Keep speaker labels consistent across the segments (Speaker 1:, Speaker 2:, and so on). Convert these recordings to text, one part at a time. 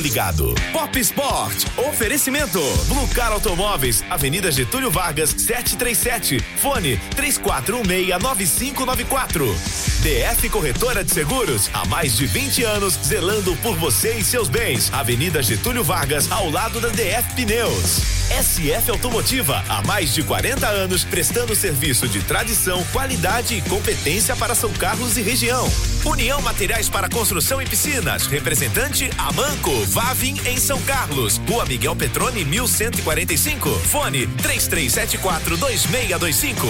Speaker 1: ligado. Pop Sport, oferecimento. Blue Car Automóveis, Avenida Getúlio Vargas, 737. Fone 34169594. DF Corretora de Seguros, há mais de 20 anos, zelando por você e seus bens. Avenida Getúlio Vargas, ao lado da DF Pneus. SF Automotiva, há mais de 40 anos, prestando serviço de tradição, qualidade e competência para São Carlos e região. União Materiais para Construção e Piscinas, representante Amanco. Vavin em São Carlos. Rua Miguel Petrone, 1145. Fone 3374 2625.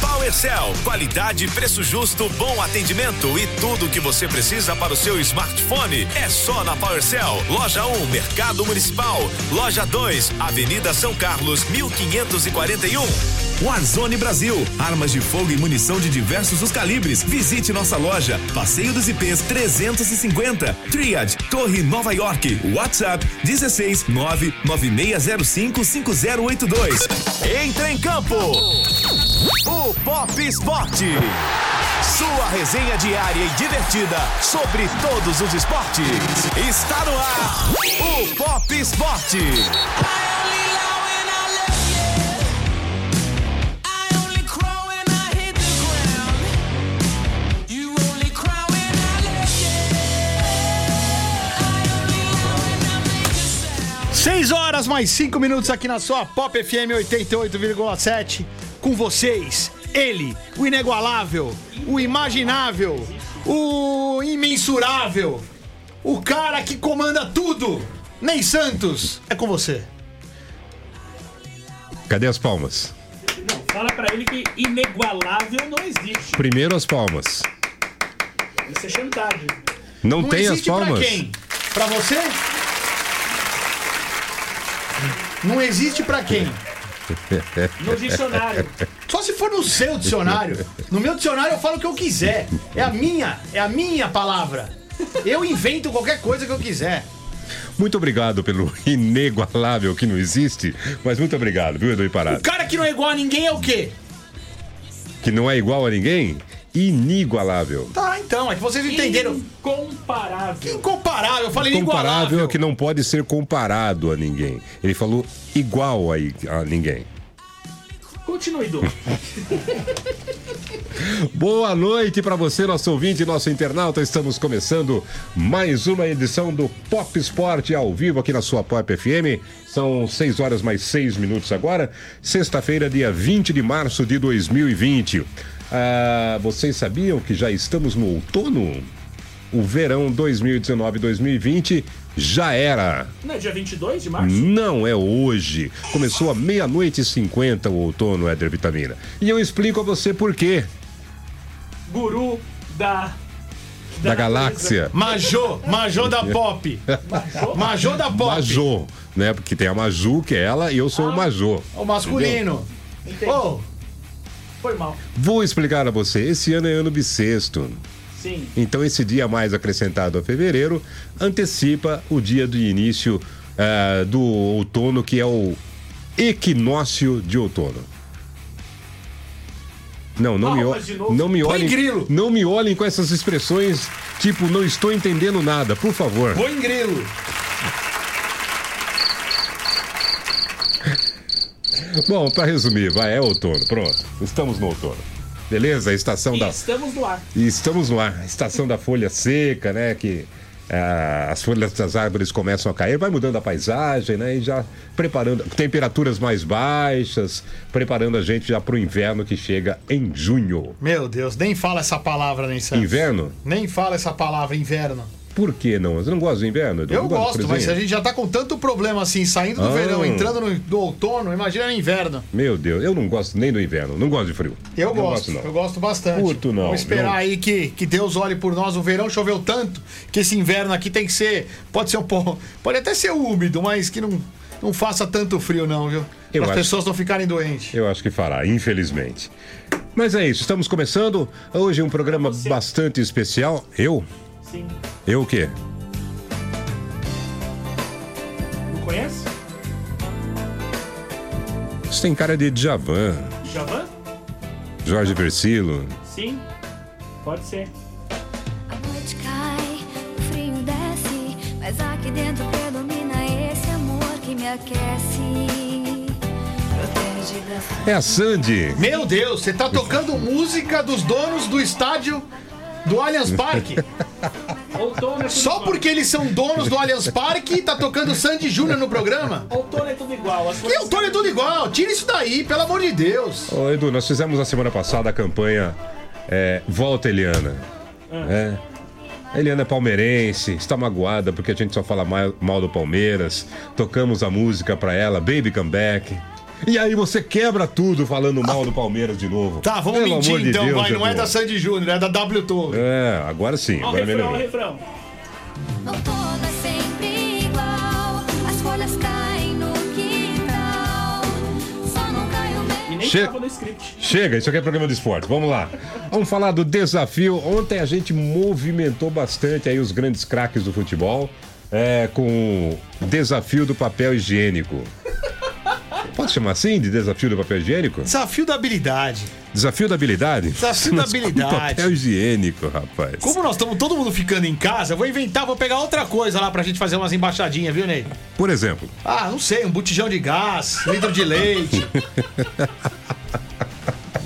Speaker 1: PowerCell, qualidade, preço justo, bom atendimento e tudo o que você precisa para o seu smartphone é só na PowerCell. Loja 1, Mercado Municipal. Loja 2, Avenida São Carlos, 1541. Warzone Brasil, armas de fogo e munição de diversos os calibres. Visite nossa loja, Passeio dos IPs 350, Triad, Torre Nova York, WhatsApp 16 99605 5082. Entra em campo. O Pop Esporte. Sua resenha diária e divertida sobre todos os esportes. Está no ar. O Pop Esporte.
Speaker 2: Seis horas mais cinco minutos aqui na sua Pop FM 88,7. Com vocês, ele, o inigualável, o imaginável, o imensurável, o cara que comanda tudo. Ney Santos, é com você.
Speaker 3: Cadê as palmas?
Speaker 4: Não, fala pra ele que inigualável não existe.
Speaker 3: Primeiro as palmas.
Speaker 4: Isso é chantagem.
Speaker 3: Não, tem as
Speaker 2: existe
Speaker 3: palmas?
Speaker 2: Pra quem? Pra você? Não existe pra quem?
Speaker 4: No dicionário.
Speaker 2: Só se for no seu dicionário. No meu dicionário eu falo o que eu quiser. É a minha, é a minha palavra. Eu invento qualquer coisa que eu quiser.
Speaker 3: Muito obrigado pelo inigualável que não existe, mas muito obrigado, viu, Edu
Speaker 2: O
Speaker 3: Parado?
Speaker 2: cara que não é igual a ninguém é o quê?
Speaker 3: Que não é igual a ninguém? Inigualável.
Speaker 2: Tá, então, é que vocês entenderam.
Speaker 4: Incomparável.
Speaker 2: Incomparável, eu falei inigualável.
Speaker 3: é que não pode ser comparado a ninguém. Ele falou igual a, a ninguém.
Speaker 4: Continue, Du.
Speaker 3: Boa noite para você, nosso ouvinte, nosso internauta. Estamos começando mais uma edição do Pop Sport ao vivo aqui na sua Pop FM. São 6 horas mais 6 minutos agora. Sexta-feira, dia 20 de março de 2020. Ah, vocês sabiam que já estamos no outono? O verão 2019-2020 já era.
Speaker 4: Não é dia 22 de março?
Speaker 3: Não é hoje. Começou a meia-noite e 50 o outono, Éder Vitamina. E eu explico a você por quê.
Speaker 4: Guru da.
Speaker 3: Da galáxia.
Speaker 2: Majô, Majô da Pop. Majô da Pop.
Speaker 3: Majô, né? Porque tem a Maju, que é ela, e eu sou o Majô.
Speaker 2: O masculino. Ô,
Speaker 4: Foi mal.
Speaker 3: Vou explicar a você. Esse ano é ano bissexto.
Speaker 4: Sim.
Speaker 3: Então, esse dia mais acrescentado a fevereiro antecipa o dia do início ah, do outono, que é o equinócio de outono. Não, não me,
Speaker 4: Palmas
Speaker 3: ol-
Speaker 4: de novo.
Speaker 3: não me olhem.
Speaker 2: grilo.
Speaker 3: Não me olhem com essas expressões tipo não estou entendendo nada, por favor.
Speaker 2: põe grilo.
Speaker 3: Bom, para resumir, vai, é outono, pronto. Estamos no outono. Beleza? A estação
Speaker 4: E
Speaker 3: da
Speaker 4: estamos no ar.
Speaker 3: E estamos lá, a estação da folha seca, né? Que ah, as folhas das árvores começam a cair, vai mudando a paisagem, né? E já preparando temperaturas mais baixas, preparando a gente já para o inverno que chega em junho.
Speaker 2: Meu Deus, nem fala essa palavra, nem Santos.
Speaker 3: Inverno?
Speaker 2: Nem fala essa palavra, inverno.
Speaker 3: Por que não? Você não gosta do inverno?
Speaker 2: Eu
Speaker 3: do
Speaker 2: gosto, mas a gente já tá com tanto problema assim, saindo do
Speaker 3: Ah.
Speaker 2: verão, entrando no do outono, imagina no inverno.
Speaker 3: Meu Deus, eu não gosto nem do inverno, não gosto de frio.
Speaker 2: Eu
Speaker 3: não
Speaker 2: gosto,
Speaker 3: não.
Speaker 2: eu gosto bastante.
Speaker 3: Curto não,
Speaker 2: Vamos esperar
Speaker 3: não.
Speaker 2: aí que, que Deus olhe por nós. O verão choveu tanto que esse inverno aqui tem que ser. Pode ser um pouco. Pode até ser úmido, mas que não, não faça tanto frio, não, viu?
Speaker 3: Eu
Speaker 2: Para as
Speaker 3: acho-
Speaker 2: pessoas não ficarem doentes.
Speaker 3: Eu acho que fará, infelizmente. Mas é isso, estamos começando. Hoje é um programa
Speaker 4: Você.
Speaker 3: bastante especial. Eu?
Speaker 4: Sim.
Speaker 3: Eu o quê?
Speaker 4: Não conhece?
Speaker 3: Isso tem cara de Djavan,
Speaker 4: Javan?
Speaker 3: Jorge Versilo.
Speaker 4: Sim. Pode ser.
Speaker 5: A noite cai, o frio desce, mas aqui dentro predomina esse amor que me aquece. Protege
Speaker 3: É a Sandy.
Speaker 2: Meu Deus, você tá tocando música dos donos do estádio do Allianz Parque.
Speaker 4: Outono é
Speaker 2: Só
Speaker 4: igual.
Speaker 2: porque eles são donos do Allianz Parque, tá tocando Sandy Júnior no programa?
Speaker 4: Outono é tudo igual. As
Speaker 2: E
Speaker 4: coisas
Speaker 2: o Tony é tudo igual. Tira isso daí, pelo amor de Deus.
Speaker 3: Ô, Edu, nós fizemos na semana passada a campanha é, Volta Eliana. É. A Eliana é palmeirense, está magoada porque a gente só fala mal, mal do Palmeiras. Tocamos a música pra ela, Baby Come Back. E aí você quebra tudo falando mal do Palmeiras de novo.
Speaker 2: Tá, vamos
Speaker 3: Pelo
Speaker 2: mentir
Speaker 3: de
Speaker 2: então,
Speaker 3: Deus,
Speaker 2: vai. Não é da Sandy Júnior, é da W Torre.
Speaker 3: É, agora sim,
Speaker 4: Ó, o
Speaker 3: agora
Speaker 4: refrão, refrão.
Speaker 5: Outono é sempre igual. As folhas caem no quintal. Só não cai o.
Speaker 4: E nem
Speaker 3: Che-
Speaker 4: tava no script.
Speaker 3: Chega, isso aqui é programa de esporte. Vamos lá. Vamos falar do desafio. Ontem a gente movimentou bastante aí os grandes craques do futebol é, com o desafio do papel higiênico. Pode chamar assim de desafio do papel higiênico?
Speaker 2: Desafio da habilidade.
Speaker 3: Desafio da habilidade?
Speaker 2: Desafio da
Speaker 3: Mas com
Speaker 2: habilidade.
Speaker 3: papel higiênico, rapaz.
Speaker 2: Como nós estamos todo mundo ficando em casa, eu vou inventar, vou pegar outra coisa lá pra gente fazer umas embaixadinhas, viu, Ney?
Speaker 3: Por exemplo,
Speaker 2: Ah, não sei, um botijão de gás, litro de leite.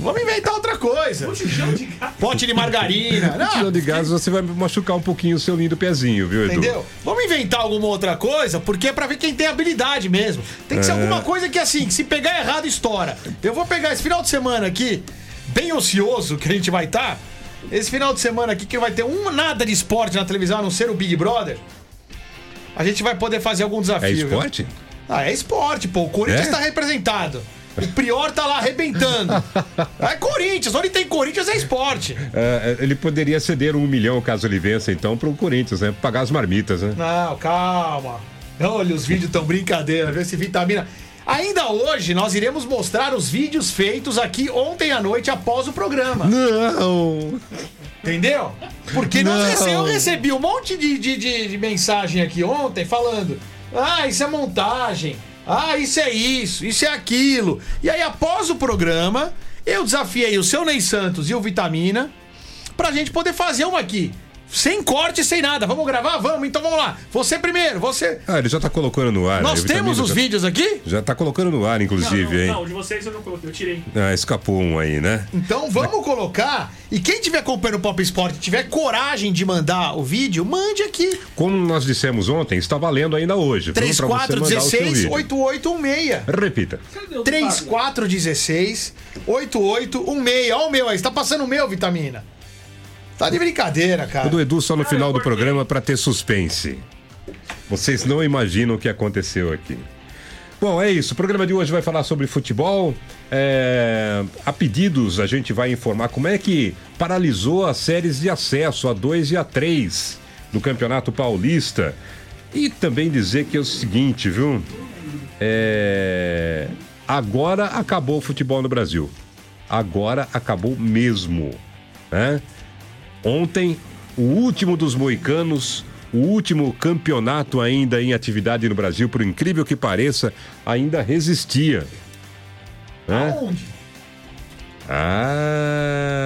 Speaker 2: Vamos inventar outra coisa.
Speaker 4: Botijão de.
Speaker 2: Pote de margarina.
Speaker 3: tirando
Speaker 2: Não,
Speaker 3: de gás, você vai machucar um pouquinho o seu lindo pezinho, viu, Edu?
Speaker 2: entendeu? Vamos inventar alguma outra coisa, porque é pra ver quem tem habilidade mesmo. Tem que ser
Speaker 3: É.
Speaker 2: alguma coisa que, assim, que se pegar errado, estoura. Eu vou pegar esse final de semana aqui, bem ocioso que a gente vai estar. Esse final de semana aqui, que vai ter um nada de esporte na televisão, a não ser o Big Brother. A gente vai poder fazer algum desafio.
Speaker 3: É
Speaker 2: viu?
Speaker 3: esporte?
Speaker 2: Ah, é esporte, pô. O Corinthians
Speaker 3: É?
Speaker 2: tá representado. O Prior tá lá arrebentando. É Corinthians, onde tem Corinthians é esporte.
Speaker 3: É, ele poderia ceder um milhão caso ele vença, então, pro Corinthians, né? Pagar as marmitas, né?
Speaker 2: Não, calma. Olha, os vídeos tão brincadeira, vê se vitamina. Ainda hoje nós iremos mostrar os vídeos feitos aqui ontem à noite após o programa.
Speaker 3: Não!
Speaker 2: Entendeu? Porque nós
Speaker 3: Não.
Speaker 2: rece- eu recebi um monte de, de, de- de mensagem aqui ontem falando: ah, isso é montagem, ah, isso é isso, isso é aquilo. E aí, após o programa, eu desafiei o seu Ney Santos e o Vitamina pra gente poder fazer uma aqui. Sem corte, sem nada. Vamos gravar? Vamos, então vamos lá. Você primeiro, você.
Speaker 3: Ah, ele já tá colocando no ar.
Speaker 2: Nós
Speaker 3: né?
Speaker 2: temos os
Speaker 3: já-
Speaker 2: vídeos aqui?
Speaker 3: Já tá colocando no ar,
Speaker 4: Não,
Speaker 3: inclusive,
Speaker 4: não,
Speaker 3: hein?
Speaker 4: não, de vocês eu não coloquei, eu tirei.
Speaker 3: Ah, escapou um aí, né?
Speaker 2: Então vamos colocar. E quem tiver acompanhando o Pop Sport e tiver coragem de mandar o vídeo, mande aqui.
Speaker 3: Como nós dissemos ontem, está valendo ainda hoje. viu? Pra você mandar o seu
Speaker 2: 3416
Speaker 3: vídeo.
Speaker 2: 8816.
Speaker 3: Repita.
Speaker 4: Cadê o
Speaker 2: 3416 8816. Ó o meu aí, você tá passando o meu, Vitamina. Tá de brincadeira,
Speaker 3: O
Speaker 2: cara.
Speaker 3: do Edu só no final
Speaker 4: eu
Speaker 3: do programa para ter suspense. Vocês não imaginam o que aconteceu aqui. Bom, é isso. O programa de hoje vai falar sobre futebol. É, A pedidos, a gente vai informar como é que paralisou as séries de acesso a 2 e a 3 do Campeonato Paulista. E também dizer que é o seguinte, viu? É, Agora acabou o futebol no Brasil. Agora acabou mesmo. Né? Ontem, o último dos moicanos, o último campeonato ainda em atividade no Brasil, por incrível que pareça, ainda resistia. Né?
Speaker 2: Onde?
Speaker 3: Ah,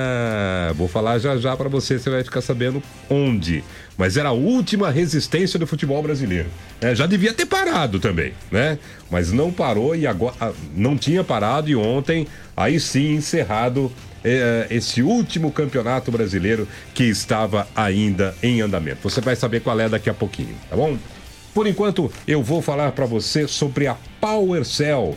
Speaker 3: vou falar já já pra você, você vai ficar sabendo onde. Mas era a última resistência do futebol brasileiro. né? já devia ter parado também, né? Mas não parou e agora ah, não tinha parado e ontem aí sim encerrado eh, esse último campeonato brasileiro que estava ainda em andamento. Você vai saber qual é daqui a pouquinho, tá bom? Por enquanto, eu vou falar para você sobre a PowerCell.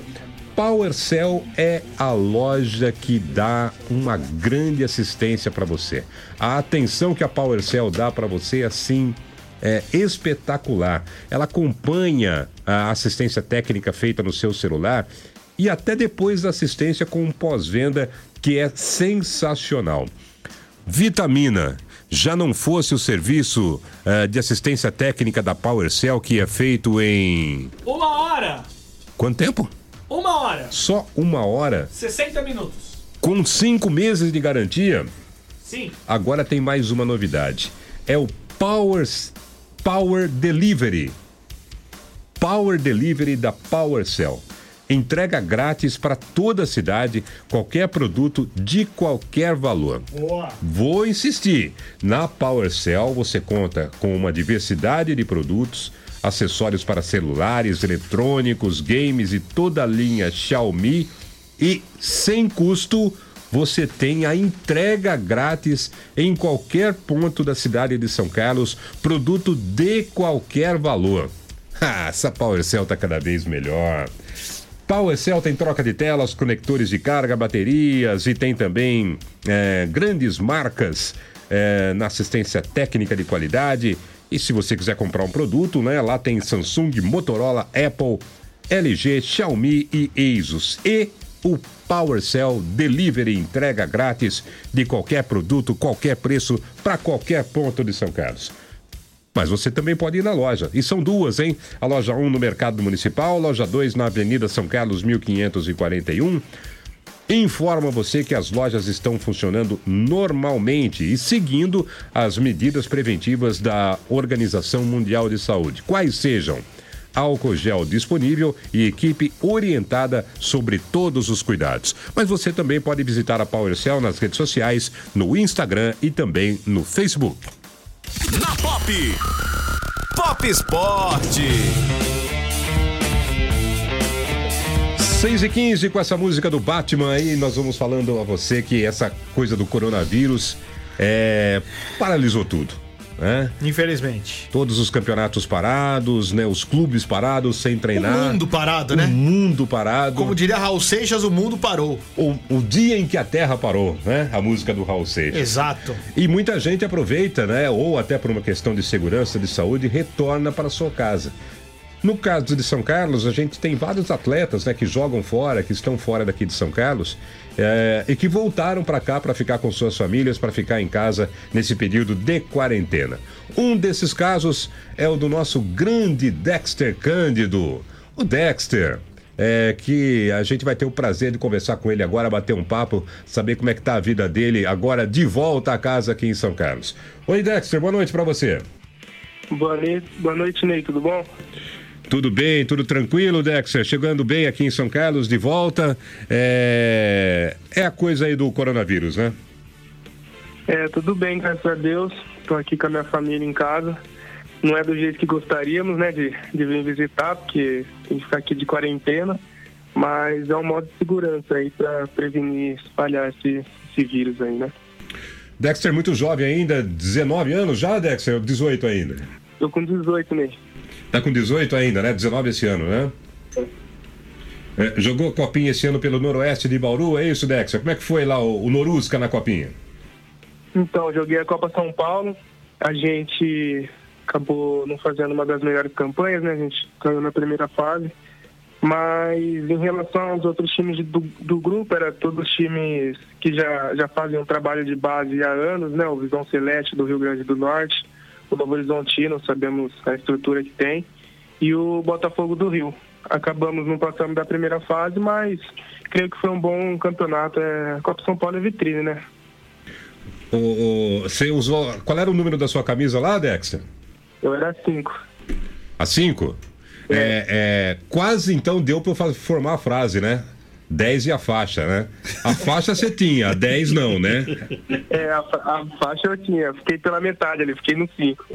Speaker 3: PowerCell é a loja que dá uma grande assistência para você. A atenção que a PowerCell dá para você, assim, é espetacular. Ela acompanha a assistência técnica feita no seu celular e até depois da assistência com um pós-venda que é sensacional. Vitamina. Já não fosse o serviço eh, de assistência técnica da PowerCell que é feito em.
Speaker 4: Uma hora!
Speaker 3: Quanto tempo?
Speaker 4: Uma hora!
Speaker 3: Só uma hora?
Speaker 4: 60 minutos.
Speaker 3: Com cinco meses de garantia?
Speaker 4: Sim.
Speaker 3: Agora tem mais uma novidade. É o Power, Power Delivery. Power Delivery da PowerCell. Entrega grátis para toda a cidade, qualquer produto de qualquer valor.
Speaker 4: Boa.
Speaker 3: Vou insistir. Na PowerCell você conta com uma diversidade de produtos, acessórios para celulares, eletrônicos, games e toda a linha Xiaomi. E sem custo, você tem a entrega grátis em qualquer ponto da cidade de São Carlos, produto de qualquer valor. Ah, essa PowerCell tá cada vez melhor. PowerCell tem troca de telas, conectores de carga, baterias e tem também é, grandes marcas é, na assistência técnica de qualidade. E se você quiser comprar um produto, né, lá tem Samsung, Motorola, Apple, LG, Xiaomi e Asus. E o PowerCell Delivery entrega grátis de qualquer produto, qualquer preço, para qualquer ponto de São Carlos. Mas você também pode ir na loja. E são duas, hein? A loja 1 no Mercado Municipal, loja 2 na Avenida São Carlos, 1541. Informa você que as lojas estão funcionando normalmente e seguindo as medidas preventivas da Organização Mundial de Saúde. Quais sejam? álcool gel disponível e equipe orientada sobre todos os cuidados. Mas você também pode visitar a PowerCell nas redes sociais, no Instagram e também no Facebook.
Speaker 1: Na Pop. Pop Esporte.
Speaker 3: 6 e 15 com essa música do Batman aí, nós vamos falando a você que essa coisa do coronavírus é, paralisou tudo. Né?
Speaker 2: Infelizmente.
Speaker 3: Todos os campeonatos parados, né? Os clubes parados sem treinar.
Speaker 2: O mundo parado,
Speaker 3: O
Speaker 2: né?
Speaker 3: mundo parado.
Speaker 2: Como diria Raul Seixas, o mundo parou.
Speaker 3: O, o dia em que a Terra parou, né? A música do Raul Seixas.
Speaker 2: Exato.
Speaker 3: E muita gente aproveita, né? Ou até por uma questão de segurança, de saúde, retorna para sua casa. No caso de São Carlos, a gente tem vários atletas né, que jogam fora, que estão fora daqui de São Carlos, eh, e que voltaram para cá para ficar com suas famílias, para ficar em casa nesse período de quarentena. Um desses casos é o do nosso grande Dexter Cândido. O Dexter, é, que a gente vai ter o prazer de conversar com ele agora, bater um papo, saber como é que tá a vida dele agora de volta à casa aqui em São Carlos. Oi, Dexter, boa noite para você.
Speaker 6: Boa noite, boa noite, Ney, tudo bom?
Speaker 3: Tudo bem, tudo tranquilo, Dexter? Chegando bem aqui em São Carlos, de volta. É, é a coisa aí do coronavírus, né?
Speaker 6: É, tudo bem, graças a Deus. Estou aqui com a minha família em casa. Não é do jeito que gostaríamos, né, de, de vir visitar, porque tem que ficar aqui de quarentena. Mas é um modo de segurança aí para prevenir espalhar esse, esse vírus aí, né?
Speaker 3: Dexter, muito jovem ainda, 19 anos já, Dexter? Ou 18 ainda?
Speaker 6: Tô com 18, Ney.
Speaker 3: Tá com 18 ainda, né? 19 esse ano, né? É, jogou copinha esse ano pelo Noroeste de Bauru, é isso, Dexter? Como é que foi lá o, o Norusca na copinha?
Speaker 6: Então, joguei a Copa São Paulo. A gente acabou não fazendo uma das melhores campanhas, né? A gente caiu na primeira fase. Mas em relação aos outros times do, do grupo, era todos times que já, já fazem um trabalho de base há anos, né? O Visão Celeste do Rio Grande do Norte, o Novo Horizontino, sabemos a estrutura que tem, e o Botafogo do Rio. Acabamos não passando da primeira fase, mas creio que foi um bom campeonato. É, a Copa São Paulo é vitrine, né?
Speaker 3: O, o- você usou. Qual era o número da sua camisa lá, Dexter?
Speaker 6: Eu era cinco.
Speaker 3: A 5? É, é, quase então deu pra eu formar a frase, né? 10 e a faixa, né? A faixa você tinha, a 10 não, né?
Speaker 6: É, a, a faixa eu tinha, fiquei pela metade ali, fiquei no cinco.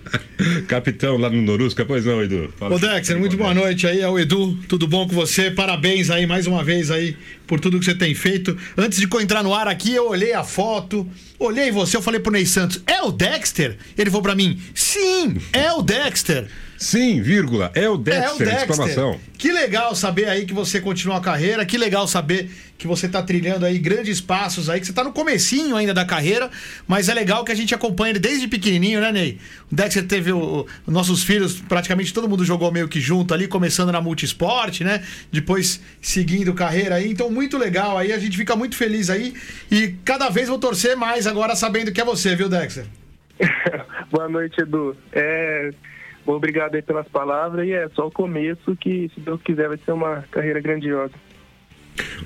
Speaker 3: Capitão lá no Norusca, pois não, Edu? Fala
Speaker 2: Ô Dexter, muito boa noite aí, é o Edu, tudo bom com você? Parabéns aí mais uma vez aí por tudo que você tem feito. Antes de entrar no ar aqui, eu olhei a foto, olhei você, eu falei pro Ney Santos, é o Dexter? Ele falou pra mim, sim, é o Dexter.
Speaker 3: Sim, vírgula, é o
Speaker 2: É o
Speaker 3: Dexter,
Speaker 2: Dexter.
Speaker 3: exclamação.
Speaker 2: Que legal saber aí que você continua a carreira, que legal saber que você tá trilhando aí grandes passos aí, que você tá no comecinho ainda da carreira, mas é legal que a gente acompanha ele desde pequenininho, né, Ney? O Dexter teve o, o- nossos filhos, praticamente todo mundo jogou meio que junto ali, começando na multisport, né? Depois seguindo carreira aí, então muito legal aí, a gente fica muito feliz aí e cada vez vou torcer mais agora sabendo que é você, viu, Dexter?
Speaker 6: Boa noite, Edu. É, obrigado aí pelas palavras e é só o começo que, se Deus quiser, vai ser uma carreira grandiosa.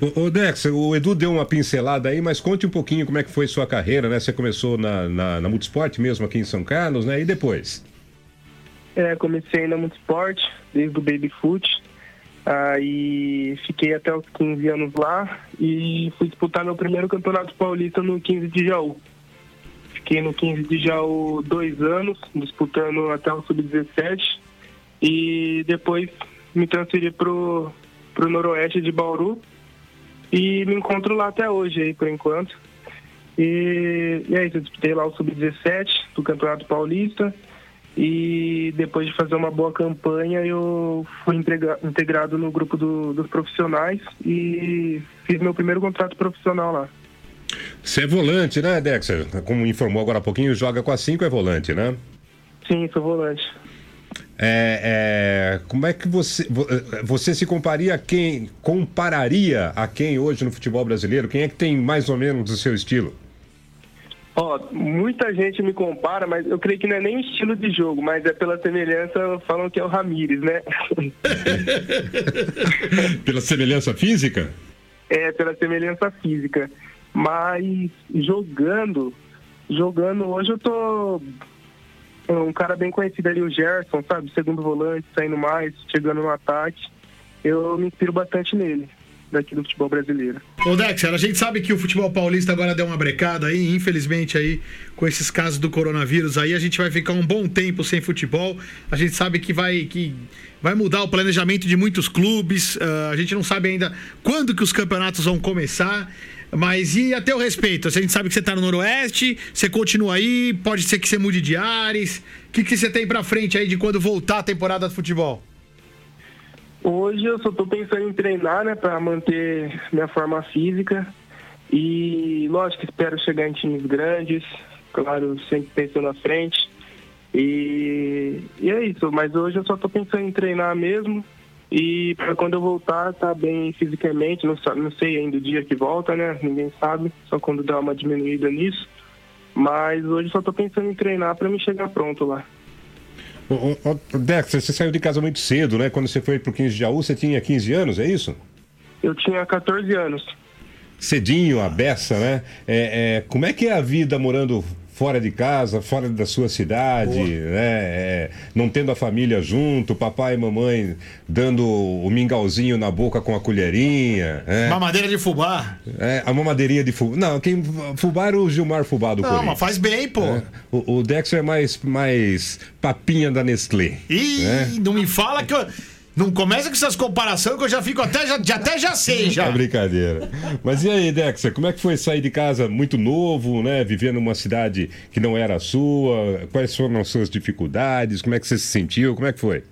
Speaker 3: Ô, ô, Dexter, o Edu deu uma pincelada aí, mas conte um pouquinho como é que foi sua carreira, né? Você começou na, na, na Multisport mesmo aqui em São Carlos, né? E depois?
Speaker 6: É, comecei na Multisport, desde o Baby Foot. Aí fiquei até os 15 anos lá e fui disputar meu primeiro campeonato paulista no 15 de Jaú. Fiquei no 15 de Jaú dois anos, disputando até o Sub-17. E depois me transferi pro, pro Noroeste de Bauru. E me encontro lá até hoje aí, por enquanto. E, e é isso, eu disputei lá o Sub-17 do Campeonato Paulista. E depois de fazer uma boa campanha, eu fui integra- integrado no grupo do- dos profissionais e fiz meu primeiro contrato profissional lá.
Speaker 3: Você é volante, né, Dexter? Como informou agora há pouquinho, joga com a 5, é volante, né?
Speaker 6: Sim, sou volante.
Speaker 3: É, é, como é que você vo- você se comparia a quem compararia a quem hoje no futebol brasileiro? Quem é que tem mais ou menos o seu estilo?
Speaker 6: Ó, muita gente me compara, mas eu creio que não é nem o estilo de jogo, mas é pela semelhança, falam que é o Ramires, né?
Speaker 3: Pela semelhança física?
Speaker 6: é, pela semelhança física. Mas jogando, jogando, hoje eu tô um cara bem conhecido ali, o Gerson, sabe? Segundo volante, saindo mais, chegando no ataque. Eu me inspiro bastante nele, daqui do futebol brasileiro.
Speaker 2: Ô Dexter, a gente sabe que o futebol paulista agora deu uma brecada aí, infelizmente aí, com esses casos do coronavírus aí, a gente vai ficar um bom tempo sem futebol. A gente sabe que vai que vai mudar o planejamento de muitos clubes. ah, a gente não sabe ainda quando que os campeonatos vão começar. Mas e a teu respeito? A gente sabe que você tá no Noroeste, você continua aí, pode ser que você mude de ares. O que, que você tem pra frente aí de quando voltar a temporada de futebol?
Speaker 6: Hoje eu só tô pensando em treinar, né, para manter minha forma física. E lógico, espero chegar em times grandes, claro, sempre pensando à frente. E, e é isso, mas hoje eu só tô pensando em treinar mesmo. E para quando eu voltar, tá bem fisicamente, não, não sei ainda o dia que volta, né? Ninguém sabe, só quando dá uma diminuída nisso. Mas hoje só tô pensando em treinar para me chegar pronto lá.
Speaker 3: Ô, Dexter, você saiu de casa muito cedo, né? Quando você foi pro 15 de Jaú, você tinha 15 anos, é isso?
Speaker 6: Eu tinha 14 anos.
Speaker 3: Cedinho, a beça, né? É, é, como é que é a vida morando fora de casa, fora da sua cidade, né? É, não tendo a família junto, papai e mamãe dando o mingauzinho na boca com a colherinha, né?
Speaker 2: Mamadeira de fubá.
Speaker 3: É, a mamadeirinha de fubá. Não, quem fubá era o Gilmar Fubá do
Speaker 2: Não, mas faz bem, pô.
Speaker 3: É. O, o Dexter é mais, mais papinha da Nestlé.
Speaker 2: Ih,
Speaker 3: né?
Speaker 2: não me fala que eu. Não começa com essas comparações que eu já fico até já, já- até já sei já.
Speaker 3: É brincadeira. Mas e aí, Dexter, como é que foi sair de casa muito novo, né? Vivendo numa cidade que não era a sua? Quais foram as suas dificuldades? Como é que você se sentiu? Como é que foi?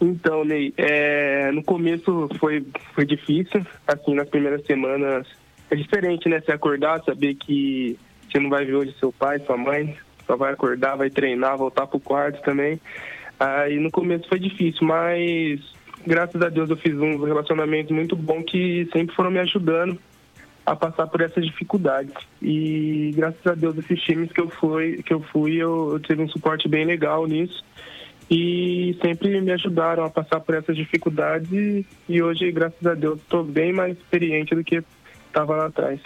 Speaker 6: Então, Ney, é, no começo foi, foi difícil, assim, nas primeiras semanas. É diferente, né? Você acordar, saber que você não vai ver hoje seu pai, sua mãe, só vai acordar, vai treinar, voltar pro quarto também. Aí no começo foi difícil, mas graças a Deus eu fiz um relacionamento muito bom que sempre foram me ajudando a passar por essas dificuldades. E graças a Deus esses times que eu fui, que eu fui, eu, eu tive um suporte bem legal nisso e sempre me ajudaram a passar por essas dificuldades e, hoje, graças a Deus, estou bem mais experiente do que estava lá atrás.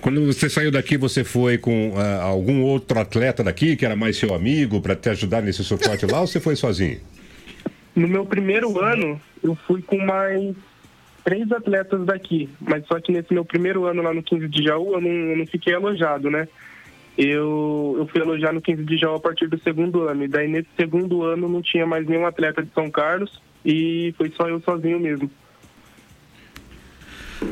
Speaker 3: Quando você saiu daqui, você foi com ah, algum outro atleta daqui que era mais seu amigo para te ajudar nesse suporte lá ou você foi sozinho?
Speaker 6: No meu primeiro ano, eu fui com mais três atletas daqui, mas só que nesse meu primeiro ano lá no 15 de Jaú, eu não, eu não fiquei alojado, né? Eu, eu fui alojar no 15 de Jaú a partir do segundo ano, e daí nesse segundo ano não tinha mais nenhum atleta de São Carlos e foi só eu sozinho mesmo.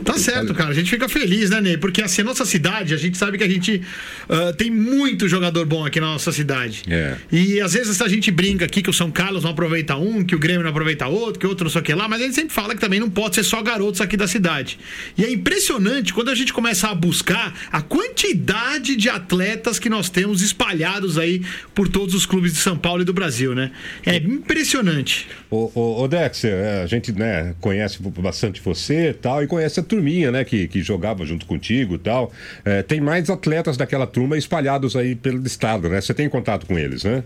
Speaker 2: Tá certo, cara. A gente fica feliz, né, Ney? Porque assim, a nossa cidade, a gente sabe que a gente ah, tem muito jogador bom aqui na nossa cidade.
Speaker 3: É.
Speaker 2: E às vezes a gente brinca aqui que o São Carlos não aproveita um, que o Grêmio não aproveita outro, que outro não sei o que lá, mas a gente sempre fala que também não pode ser só garotos aqui da cidade. E é impressionante quando a gente começa a buscar a quantidade de atletas que nós temos espalhados aí por todos os clubes de São Paulo e do Brasil, né? É impressionante.
Speaker 3: Ô, ô, ô Dexter, é, a gente né, conhece bastante você e tal, e conhece a turminha, né, que, que jogava junto contigo e tal. É, tem mais atletas daquela turma espalhados aí pelo estado, né? Você tem contato com eles, né?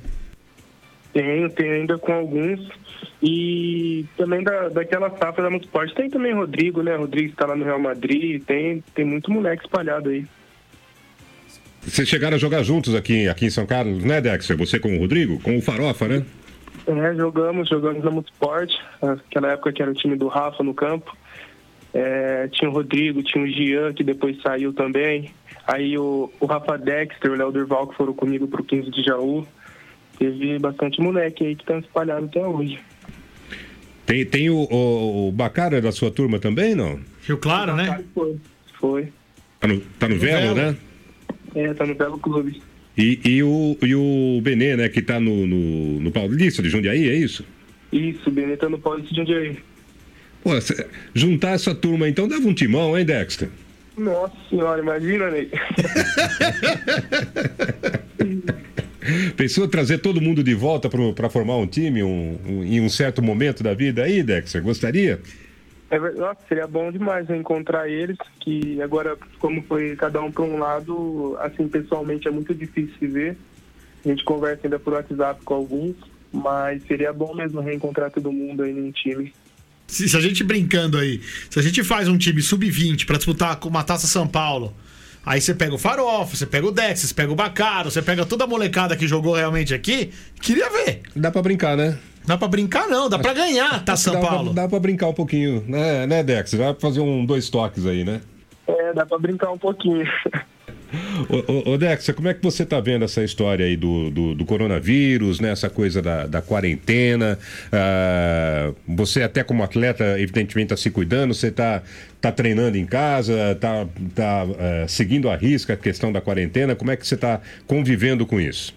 Speaker 6: Tenho, tenho ainda com alguns. E também da, daquela safra da Multisport. Tem também Rodrigo, né? Rodrigo está lá no Real Madrid. Tem, tem muito moleque espalhado aí.
Speaker 3: Vocês chegaram a jogar juntos aqui, aqui em São Carlos, né, Dexter? Você com o Rodrigo? Com o Farofa, né?
Speaker 6: É, jogamos, jogamos na Multisport. Naquela época que era o time do Rafa no campo. É, tinha o Rodrigo, tinha o Gian, que depois saiu também. Aí o, o Rafa Dexter, o Léo Durval, que foram comigo pro 15 de Jaú. teve bastante moleque aí que estão espalhados até hoje.
Speaker 3: Tem, tem o, o, o Bacara da sua turma também, não?
Speaker 2: Rio Claro, né?
Speaker 6: Foi. Foi.
Speaker 3: Tá no, tá no Velo,
Speaker 2: Velo.
Speaker 3: né?
Speaker 6: É, tá no Belo Clube.
Speaker 3: E, e, o, e o Benê, né, que tá no, no, no Paulista de Jundiaí, é isso?
Speaker 6: Isso, Beneta no Paulista de Jundiaí.
Speaker 3: Pô, juntar essa turma então dava um timão, hein, Dexter?
Speaker 6: Nossa senhora, imagina, Ney.
Speaker 3: Pensou trazer todo mundo de volta para formar um time um- um- em um certo momento da vida aí, Dexter? Gostaria?
Speaker 6: É nossa, seria bom demais eu encontrar eles, que agora, como foi cada um para um lado, assim, pessoalmente é muito difícil se ver. A gente conversa ainda por WhatsApp com alguns, mas seria bom mesmo reencontrar todo mundo aí num time.
Speaker 2: Se, se a gente brincando aí, se a gente faz um time sub-20 pra disputar com uma taça São Paulo, aí você pega o Farofa, você pega o Dex, você pega o Bacaro, você pega toda a molecada que jogou realmente aqui, queria ver.
Speaker 3: Dá para brincar, né?
Speaker 2: Dá pra brincar, não, dá pra ganhar, tá, São
Speaker 3: dá
Speaker 2: Paulo?
Speaker 3: Pra, dá pra brincar um pouquinho, né, né? Dá pra fazer um dois toques aí, né?
Speaker 6: É, dá para brincar um pouquinho.
Speaker 3: Ô, Dexter, como é que você tá vendo essa história aí do, do, do coronavírus, né? Essa coisa da, da quarentena. Ah, você até como atleta, evidentemente, tá se cuidando, você tá, tá treinando em casa, tá, tá eh, seguindo a risca a questão da quarentena. Como é que você tá convivendo com isso?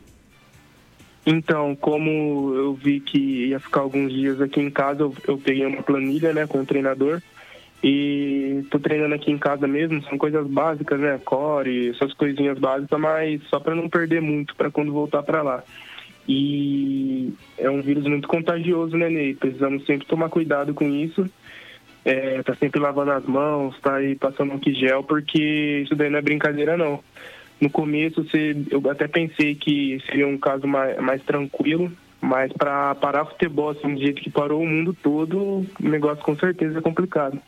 Speaker 6: Então, como eu vi que ia ficar alguns dias aqui em casa, eu, eu peguei uma planilha, né, com o treinador e tô treinando aqui em casa mesmo. São coisas básicas, né, core, essas coisinhas básicas, mas só para não perder muito para quando voltar para lá. E é um vírus muito contagioso, né, Ney? Precisamos sempre tomar cuidado com isso. É, tá sempre lavando as mãos, tá aí passando um gel, porque isso daí não é brincadeira, não. No começo, você, eu até pensei que seria um caso mais, mais tranquilo, mas para parar futebol assim, do jeito que parou o mundo todo, o negócio com certeza é complicado.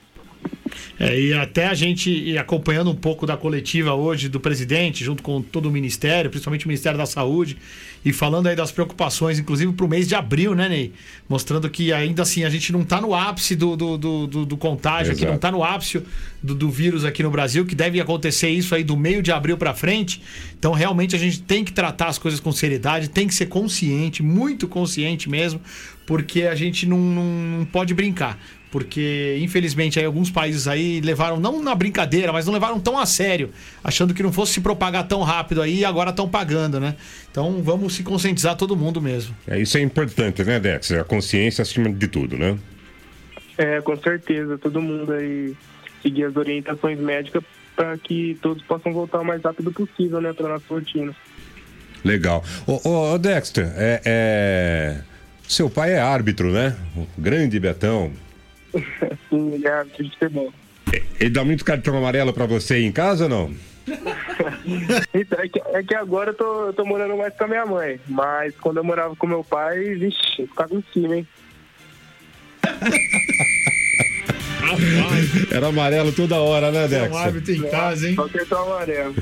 Speaker 2: É, e até a gente acompanhando um pouco da coletiva hoje do presidente, junto com todo o Ministério, principalmente o Ministério da Saúde, e falando aí das preocupações, inclusive para o mês de abril, né, Ney? Mostrando que ainda assim a gente não está no ápice do, do, do, do- contágio aqui,
Speaker 3: Exato.
Speaker 2: não está no ápice do, do vírus aqui no Brasil, que deve acontecer isso aí do meio de abril para frente. Então, realmente, a gente tem que tratar as coisas com seriedade, tem que ser consciente, muito consciente mesmo, porque a gente não, não, não pode brincar. Porque, infelizmente, aí alguns países aí levaram, não na brincadeira, mas não levaram tão a sério, achando que não fosse se propagar tão rápido aí e agora estão pagando, né? Então vamos se conscientizar todo mundo mesmo.
Speaker 3: É, isso é importante, né, Dexter? A consciência acima de tudo, né?
Speaker 6: É, com certeza, todo mundo aí seguir as orientações médicas para que todos possam voltar o mais rápido possível, né, para nossa rotina.
Speaker 3: Legal. Ô, ô, ô, Dexter, é, é, seu pai é árbitro, né? O grande Betão.
Speaker 6: Sim, ele é árbitro de futebol.
Speaker 3: Ele dá muito cartão amarelo pra você aí em casa ou não?
Speaker 6: Então, é, que, é que agora eu tô, eu tô morando mais com a minha mãe, mas quando eu morava com meu pai, vixe, eu ficava em cima, hein?
Speaker 3: Era amarelo toda hora, né,
Speaker 2: É um árbitro em casa, hein?
Speaker 6: Só cartão amarelo.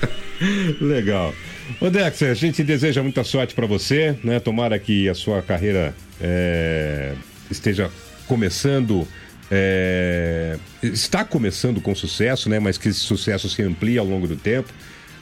Speaker 3: Legal. Ô, Dexter, a gente deseja muita sorte pra você, né? Tomara que a sua carreira é, esteja começando. é, está começando com sucesso, né? Mas que esse sucesso se amplie ao longo do tempo.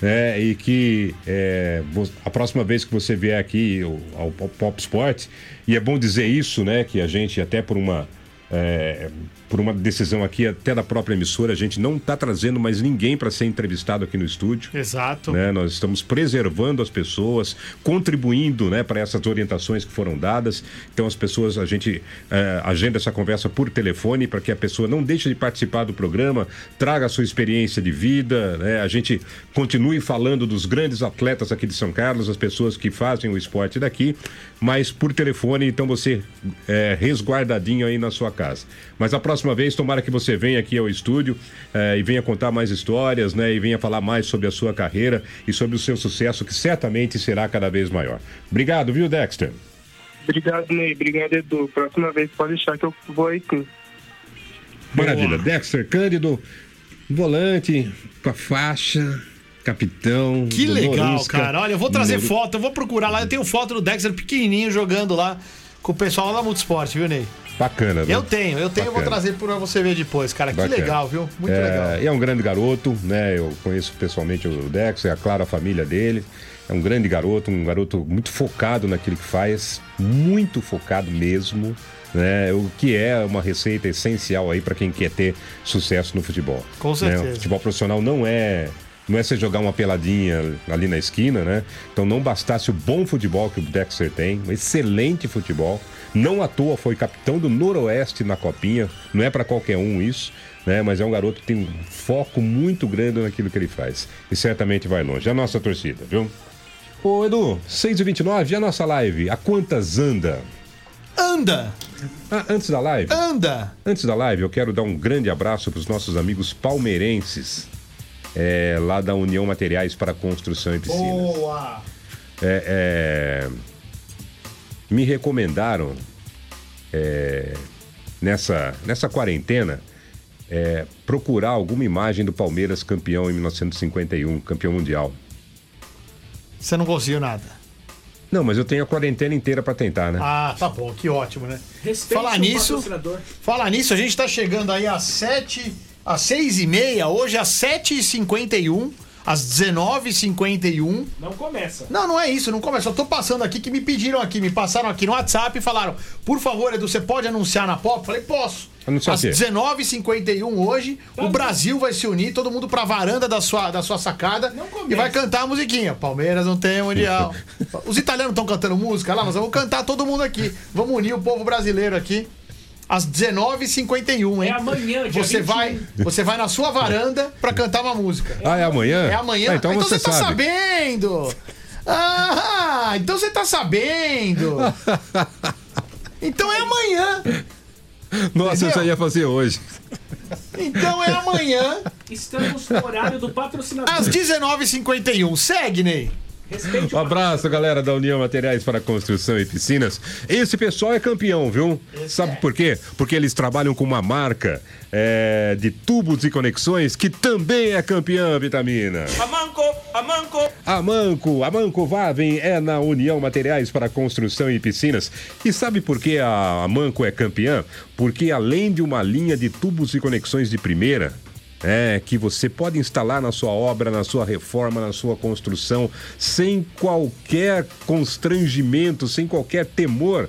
Speaker 3: Né? E que é, a próxima vez que você vier aqui ao, ao Pop Pop Sport, e é bom dizer isso, né? Que a gente, até por uma é, por uma decisão aqui até da própria emissora, a gente não está trazendo mais ninguém para ser entrevistado aqui no estúdio.
Speaker 2: Exato.
Speaker 3: né? Nós estamos preservando as pessoas, contribuindo né, para essas orientações que foram dadas. Então, as pessoas, a gente eh, agenda essa conversa por telefone para que a pessoa não deixe de participar do programa, traga a sua experiência de vida, né? a gente continue falando dos grandes atletas aqui de São Carlos, as pessoas que fazem o esporte daqui, mas por telefone, então você é resguardadinho aí na sua casa. Mas a próxima vez, tomara que você venha aqui ao estúdio eh, e venha contar mais histórias, né? E venha falar mais sobre a sua carreira e sobre o seu sucesso, que certamente será cada vez maior. Obrigado, viu, Dexter?
Speaker 6: Obrigado, Ney. Obrigado, Edu. Próxima vez pode deixar que eu vou aí sim.
Speaker 3: Maravilha. Dexter Cândido, volante, com a faixa, capitão.
Speaker 2: Que legal, cara. Olha, eu vou trazer foto, eu vou procurar lá. Eu tenho foto do Dexter pequenininho jogando lá com o pessoal lá da Multisport, viu, Ney?
Speaker 3: Bacana, viu?
Speaker 2: Eu tenho, eu tenho, eu vou
Speaker 3: Bacana.
Speaker 2: trazer pra você ver depois, cara. Que
Speaker 3: Bacana.
Speaker 2: legal, viu? Muito
Speaker 3: é,
Speaker 2: legal.
Speaker 3: E é um grande garoto, né? Eu conheço pessoalmente o Dex, é claro a família dele. É um grande garoto, um garoto muito focado naquilo que faz, muito focado mesmo, né? O que é uma receita essencial aí para quem quer ter sucesso no futebol.
Speaker 2: Com
Speaker 3: né?
Speaker 2: certeza.
Speaker 3: O futebol profissional não é não é você jogar uma peladinha ali na esquina, né? Então não bastasse o bom futebol que o Dexter tem, um excelente futebol. Não à toa foi capitão do Noroeste na Copinha, não é para qualquer um isso, né? Mas é um garoto que tem um foco muito grande naquilo que ele faz. E certamente vai longe. É a nossa torcida, viu? Ô Edu, 6h29, e a nossa live? A quantas anda?
Speaker 2: Anda!
Speaker 3: Ah, antes da live?
Speaker 2: Anda!
Speaker 3: Antes da live, eu quero dar um grande abraço para os nossos amigos palmeirenses, é, lá da União Materiais para Construção e Piscinas.
Speaker 2: Boa!
Speaker 3: É, é, me recomendaram é, nessa, nessa quarentena é, procurar alguma imagem do Palmeiras campeão em 1951, campeão mundial.
Speaker 2: Você não conseguiu nada.
Speaker 3: Não, mas eu tenho a quarentena inteira para tentar, né?
Speaker 2: Ah, tá bom, que ótimo, né?
Speaker 4: Respeite
Speaker 2: Falar
Speaker 4: o
Speaker 2: nisso, falar nisso, a gente tá chegando aí às 7, às 6 e meia, hoje às 7h51, às 19h51.
Speaker 4: Não começa.
Speaker 2: Não, não é isso, não começa. Eu tô passando aqui que me pediram aqui, me passaram aqui no WhatsApp e falaram: por favor, Edu, você pode anunciar na pop? Falei, posso.
Speaker 3: Anunciar
Speaker 2: Às
Speaker 3: o quê?
Speaker 2: 19h51 hoje, o Brasil vai se unir, todo mundo pra varanda da sua, da sua sacada e vai cantar a musiquinha. Palmeiras não tem mundial. Os italianos estão cantando música lá, nós vamos cantar todo mundo aqui. Vamos unir o povo brasileiro aqui. Às 19h51, hein?
Speaker 4: É amanhã, dia
Speaker 2: você
Speaker 4: 21.
Speaker 2: vai, você vai na sua varanda pra cantar uma música.
Speaker 3: Ah, é amanhã?
Speaker 2: É amanhã?
Speaker 3: Ah, então,
Speaker 2: Ah,
Speaker 3: você
Speaker 2: tá
Speaker 3: sabe.
Speaker 2: sabendo! Ah, então você tá sabendo! Então é amanhã!
Speaker 3: Nossa, eu já
Speaker 2: Entendeu?
Speaker 3: ia fazer hoje.
Speaker 2: Então é amanhã,
Speaker 4: Estamos no horário do patrocinador.
Speaker 2: às 19h51. Segue, Ney!
Speaker 3: Um abraço, galera da União Materiais para Construção e Piscinas. Esse pessoal é campeão, viu? Sabe por quê? Porque eles trabalham com uma marca é, de tubos e conexões que também é campeã, Vitamina.
Speaker 4: Amanco, Amanco.
Speaker 3: A Manco, a Manco Vaven é na União Materiais para Construção e Piscinas. E sabe por que a Manco é campeã? Porque além de uma linha de tubos e conexões de primeira, é, que você pode instalar na sua obra, na sua reforma, na sua construção, sem qualquer constrangimento, sem qualquer temor.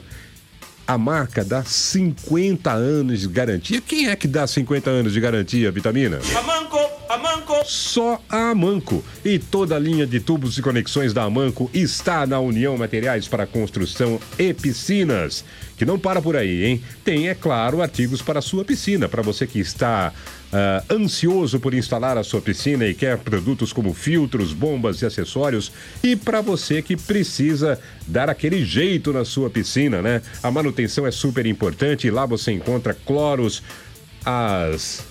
Speaker 3: A marca dá 50 anos de garantia. Quem é que dá 50 anos de garantia, Vitamina?
Speaker 4: Amanco, Amanco.
Speaker 3: Só a Amanco. E toda a linha de tubos e conexões da Amanco está na União Materiais para Construção e Piscinas. Que não para por aí, hein? Tem, é claro, artigos para a sua piscina. Para você que está ah, ansioso por instalar a sua piscina e quer produtos como filtros, bombas e acessórios. E para você que precisa dar aquele jeito na sua piscina, né? A manutenção é super importante e lá você encontra cloros, as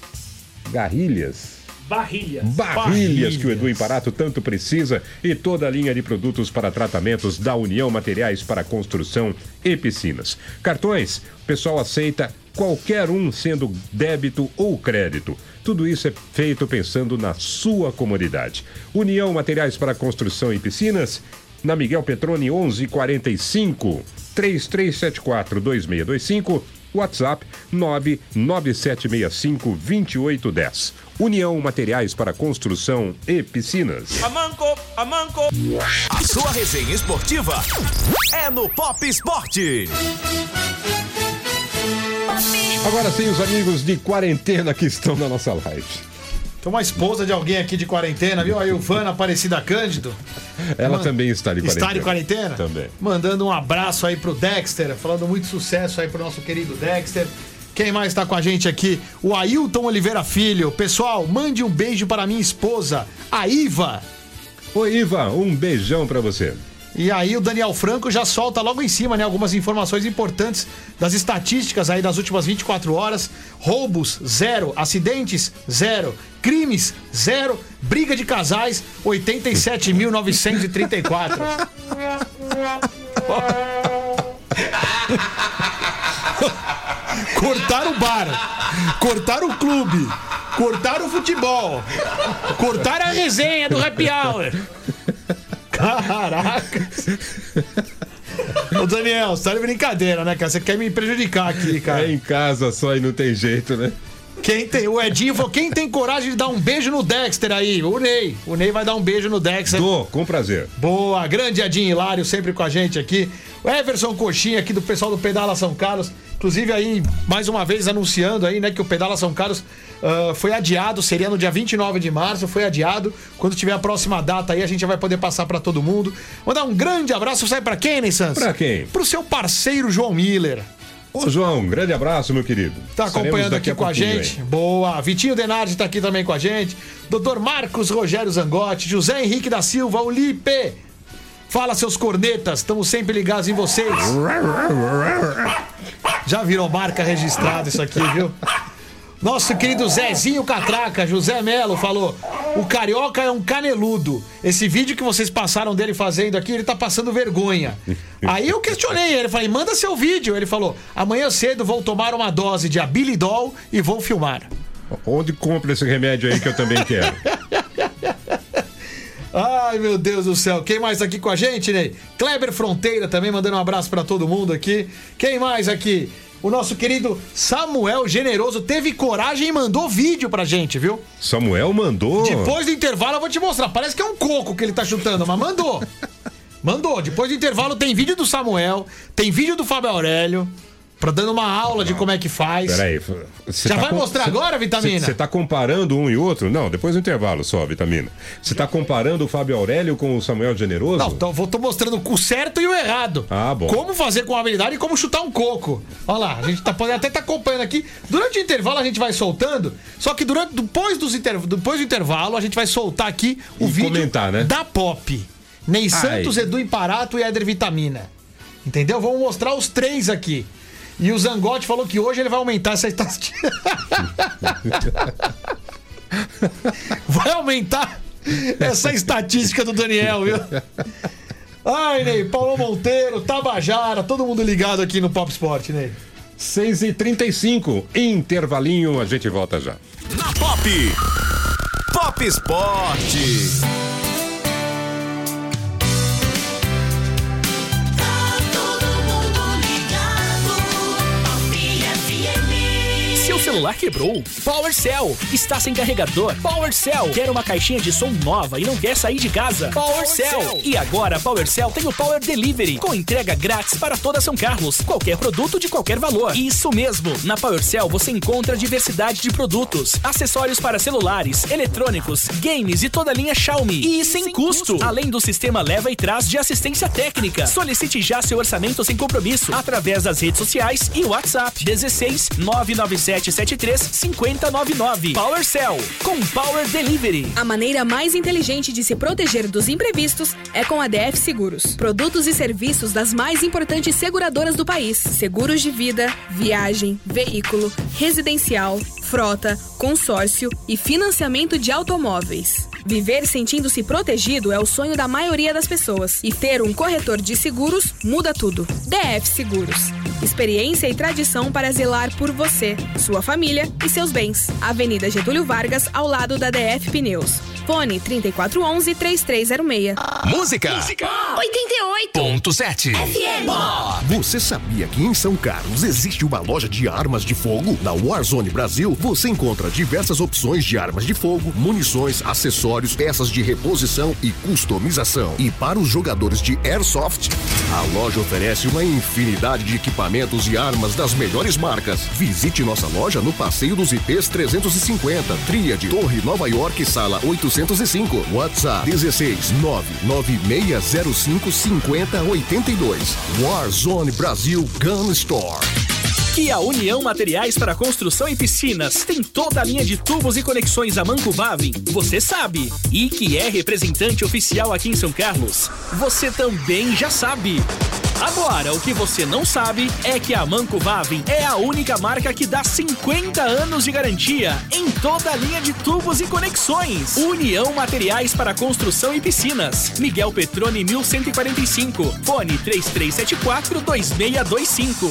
Speaker 3: garrilhas.
Speaker 4: Barrilha.
Speaker 3: Barrilhas que o Edu
Speaker 2: Barrilhas.
Speaker 3: Imparato tanto precisa e toda a linha de produtos para tratamentos da União Materiais para Construção e Piscinas. Cartões, o pessoal aceita qualquer um sendo débito ou crédito. Tudo isso é feito pensando na sua comodidade. União Materiais para Construção e Piscinas, na Miguel Petrone 1145 3374 2625 WhatsApp 997652810. União Materiais para Construção e Piscinas.
Speaker 4: Amanco, Amanco.
Speaker 1: A sua resenha esportiva é no Pop Esporte.
Speaker 3: Agora sim, os amigos de quarentena que estão na nossa live.
Speaker 2: Tem uma esposa de alguém aqui de quarentena, viu? A Ilvana Aparecida Cândido.
Speaker 3: Ela
Speaker 2: Man-
Speaker 3: também está de quarentena.
Speaker 2: Está de quarentena?
Speaker 3: Também.
Speaker 2: Mandando um abraço aí pro Dexter, falando muito sucesso aí pro nosso querido Dexter. Quem mais está com a gente aqui? O Ailton Oliveira Filho. Pessoal, mande um beijo para minha esposa, a Iva.
Speaker 3: Oi, Iva, um beijão pra você.
Speaker 2: E aí o Daniel Franco já solta logo em cima, né, algumas informações importantes das estatísticas aí das últimas 24 horas. Roubos, zero. Acidentes, zero. Crimes, zero. Briga de casais, 87.934. Cortaram o bar, cortaram o clube, cortaram o futebol, cortaram a resenha do happy hour. Caraca! Ô Daniel, você tá de brincadeira, né, cara? Você quer me prejudicar aqui, cara.
Speaker 3: É em casa só e não tem jeito, né?
Speaker 2: Quem tem, o Edinho falou, quem tem coragem de dar um beijo no Dexter aí? O Ney. O Ney vai dar um beijo no Dexter.
Speaker 3: Dou, com prazer.
Speaker 2: Boa, grande Edinho Hilário, sempre com a gente aqui. O Everson Coxinha aqui do pessoal do Pedala São Carlos. Inclusive aí, mais uma vez anunciando aí, né, que o Pedala São Carlos ah, foi adiado, seria no dia 29 de março, foi adiado. Quando tiver a próxima data aí, a gente já vai poder passar pra todo mundo. Mandar um grande abraço, sai pra quem, Ney Santos?
Speaker 3: Pra quem?
Speaker 2: Pro seu parceiro João Miller.
Speaker 3: Ô, João, um grande abraço, meu querido.
Speaker 2: Tá acompanhando aqui com a gente.
Speaker 3: aí.
Speaker 2: Boa. Vitinho Denardi tá aqui também com a gente. Doutor Marcos Rogério Zangotti, José Henrique da Silva, o Lipe. Fala, seus cornetas, estamos sempre ligados em vocês. Já virou marca registrada isso aqui, viu? Nosso querido Zezinho Catraca, José Melo, falou: o carioca é um caneludo. Esse vídeo que vocês passaram dele fazendo aqui, ele tá passando vergonha. Aí eu questionei ele, falei: manda seu vídeo. Ele falou: amanhã cedo vou tomar uma dose de Abilidol e vou filmar.
Speaker 3: Onde compra esse remédio aí que eu também quero?
Speaker 2: Ai, meu Deus do céu. Quem mais aqui com a gente, Ney? Kleber Fronteira também mandando um abraço pra todo mundo aqui. Quem mais aqui? O nosso querido Samuel Generoso teve coragem e mandou vídeo pra gente, viu?
Speaker 3: Samuel mandou.
Speaker 2: Depois do intervalo eu vou te mostrar. Parece que é um coco que ele tá chutando, mas mandou. Mandou. Depois do intervalo tem vídeo do Samuel, tem vídeo do Fábio Aurélio, pra dando uma aula de como é que faz.
Speaker 3: Peraí. você
Speaker 2: Já
Speaker 3: tá
Speaker 2: vai
Speaker 3: com-
Speaker 2: mostrar
Speaker 3: você-
Speaker 2: agora, Vitamina?
Speaker 3: Você tá comparando um e outro? Não, depois do intervalo só, Vitamina. Você tá comparando o Fábio Aurélio com o Samuel Generoso?
Speaker 2: Não, então vou tô mostrando o certo e o errado.
Speaker 3: Ah, bom.
Speaker 2: Como fazer com habilidade e como chutar um coco. Olha lá, a gente tá, até tá acompanhando aqui. Durante o intervalo a gente vai soltando, só que durante depois, dos inter, depois do intervalo a gente vai soltar aqui o
Speaker 3: E
Speaker 2: vídeo
Speaker 3: comentar, né?
Speaker 2: da Pop. Ney Santos, Edu Imparato e Éder Vitamina. Entendeu? Vamos mostrar os três aqui. E o Zangotti falou que hoje ele vai aumentar essa estatística. vai aumentar essa estatística do Daniel, viu? Ai, Ney, Paulo Monteiro, Tabajara, todo mundo ligado aqui no Pop Sport, Ney.
Speaker 3: 6h35, intervalinho, a gente volta já.
Speaker 1: Na Pop. Pop Esporte.
Speaker 7: Celular quebrou? PowerCell. Está sem carregador? PowerCell. Quer uma caixinha de som nova e não quer sair de casa? PowerCell. E agora a PowerCell tem o Power Delivery, com entrega grátis para toda São Carlos. Qualquer produto de qualquer valor. Isso mesmo. Na PowerCell você encontra diversidade de produtos, acessórios para celulares, eletrônicos, games e toda a linha Xiaomi. E sem, custo. Além do sistema leva e traz de assistência técnica. Solicite já seu orçamento sem compromisso através das redes sociais e WhatsApp 16 99773 5099. PowerCell com Power Delivery.
Speaker 8: A maneira mais inteligente de se proteger dos imprevistos é com a DF Seguros. Produtos e serviços das mais importantes seguradoras do país: seguros de vida, viagem, veículo, residencial, frota, consórcio e financiamento de automóveis. Viver sentindo-se protegido é o sonho da maioria das pessoas. E ter um corretor de seguros muda tudo. DF Seguros. Experiência e tradição para zelar por você, sua família e seus bens. Avenida Getúlio Vargas, ao lado da DF Pneus. Fone 3411-3306.
Speaker 1: Música.
Speaker 5: 88.
Speaker 1: Ponto 7.
Speaker 9: Você sabia que em São Carlos existe uma loja de armas de fogo? Na Warzone Brasil, você encontra diversas opções de armas de fogo, munições, acessórios, peças de reposição e customização. E para os jogadores de Airsoft, a loja oferece uma infinidade de equipamentos e armas das melhores marcas. Visite nossa loja no Passeio dos IPs 350, Tríade, Torre Nova York, Sala 805. WhatsApp 16 99605 5082. Warzone Brasil Gun Store.
Speaker 7: Que a União Materiais para Construção e Piscinas tem toda a linha de tubos e conexões a Manco Bavin, você sabe. E que é representante oficial aqui em São Carlos, você também já sabe. Agora, o que você não sabe é que a Manco Vavin é a única marca que dá 50 anos de garantia em toda a linha de tubos e conexões. União Materiais para Construção e Piscinas. Miguel Petrone 1145. Fone 3374 2625.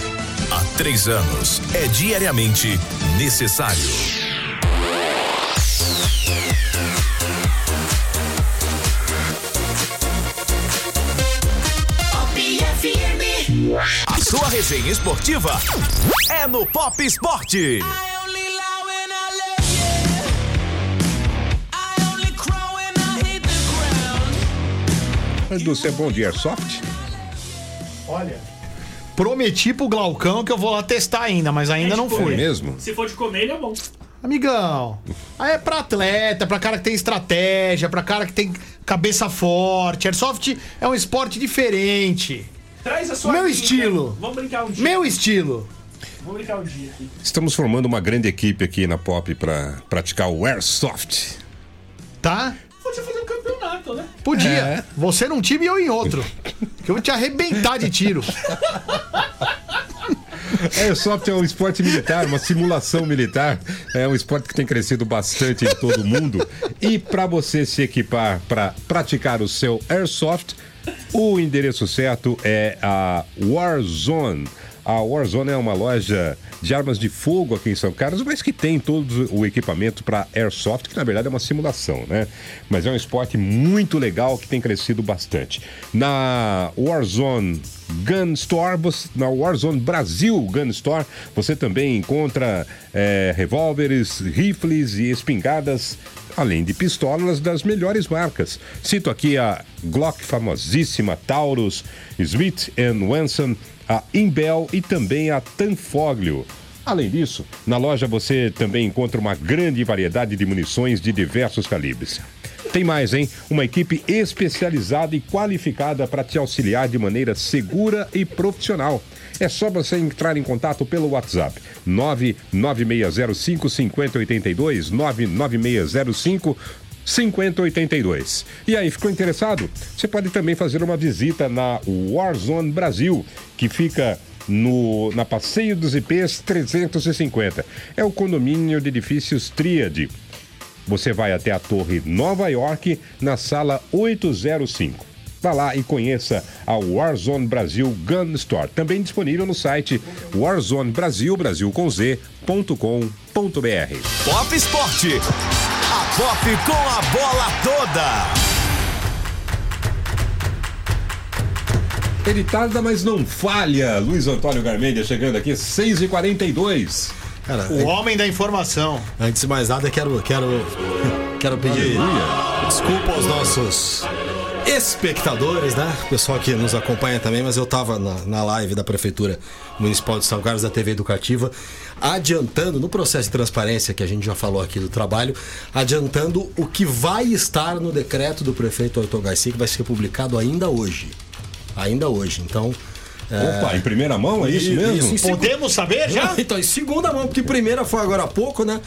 Speaker 1: Há três anos, é diariamente necessário. A sua resenha esportiva é no Pop Esporte.
Speaker 3: Edu, você é bom de airsoft?
Speaker 2: Olha. Prometi pro Glaucão que eu vou lá testar ainda, mas ainda não
Speaker 3: É
Speaker 2: fui.
Speaker 3: mesmo?
Speaker 4: Se for de comer, ele é bom.
Speaker 2: Amigão, aí é pra atleta, pra cara que tem estratégia, pra cara que tem cabeça forte. Airsoft é um esporte diferente.
Speaker 4: Traz a sua
Speaker 2: Meu
Speaker 4: quinta.
Speaker 2: estilo.
Speaker 4: Vamos brincar um dia.
Speaker 2: Meu estilo.
Speaker 4: Vamos brincar um dia aqui.
Speaker 3: Estamos formando uma grande equipe aqui na Pop para praticar o airsoft.
Speaker 2: Tá?
Speaker 4: Podia fazer um campeonato, né?
Speaker 2: Podia.
Speaker 3: É.
Speaker 2: Você num time e eu em outro. Que eu vou te arrebentar de tiro.
Speaker 3: Airsoft é um esporte militar, uma simulação militar. É um esporte que tem crescido bastante em todo o mundo. E para você se equipar para praticar o seu Airsoft, o endereço certo é a Warzone. A Warzone é uma loja de armas de fogo aqui em São Carlos, mas que tem todo o equipamento para Airsoft, que na verdade é uma simulação, né? Mas é um esporte muito legal que tem crescido bastante. Na Warzone Gun Store, na Warzone Brasil Gun Store, você também encontra eh, revólveres, rifles e espingardas, além de pistolas das melhores marcas. Cito aqui a Glock famosíssima, Taurus, Smith Wesson, a Imbel e também a Tanfoglio. Além disso, na loja você também encontra uma grande variedade de munições de diversos calibres. Tem mais, hein? Uma equipe especializada e qualificada para te auxiliar de maneira segura e profissional. É só você entrar em contato pelo WhatsApp 99605 5082 99605 5082. E aí, ficou interessado? Você pode também fazer uma visita na Warzone Brasil, que fica no, na Passeio dos IPs 350. É o condomínio de edifícios Tríade. Você vai até a Torre Nova York, na sala 805. Vá lá e conheça a Warzone Brasil Gun Store, também disponível no site warzonebrasil, Brasil com Z.com.br.
Speaker 1: Pop Esporte. A Pop com a bola toda.
Speaker 3: Ele tarda, mas não falha. Luiz Antônio Garmendia chegando aqui, 6h42.
Speaker 10: Cara,
Speaker 2: O homem da informação.
Speaker 10: antes de mais nada, quero, quero, quero pedir desculpa aos nossos espectadores, né? Pessoal que nos acompanha também, mas eu tava na, na live da Prefeitura Municipal de São Carlos, da TV Educativa, adiantando, no processo de transparência que a gente já falou aqui do trabalho, adiantando o que vai estar no decreto do prefeito Arthur Garcia, que vai ser publicado ainda hoje. Ainda hoje. Então.
Speaker 3: Opa, em primeira mão, é isso mesmo?
Speaker 10: seg-
Speaker 2: Podemos saber já?
Speaker 10: então, em segunda mão, porque primeira foi agora há pouco, né?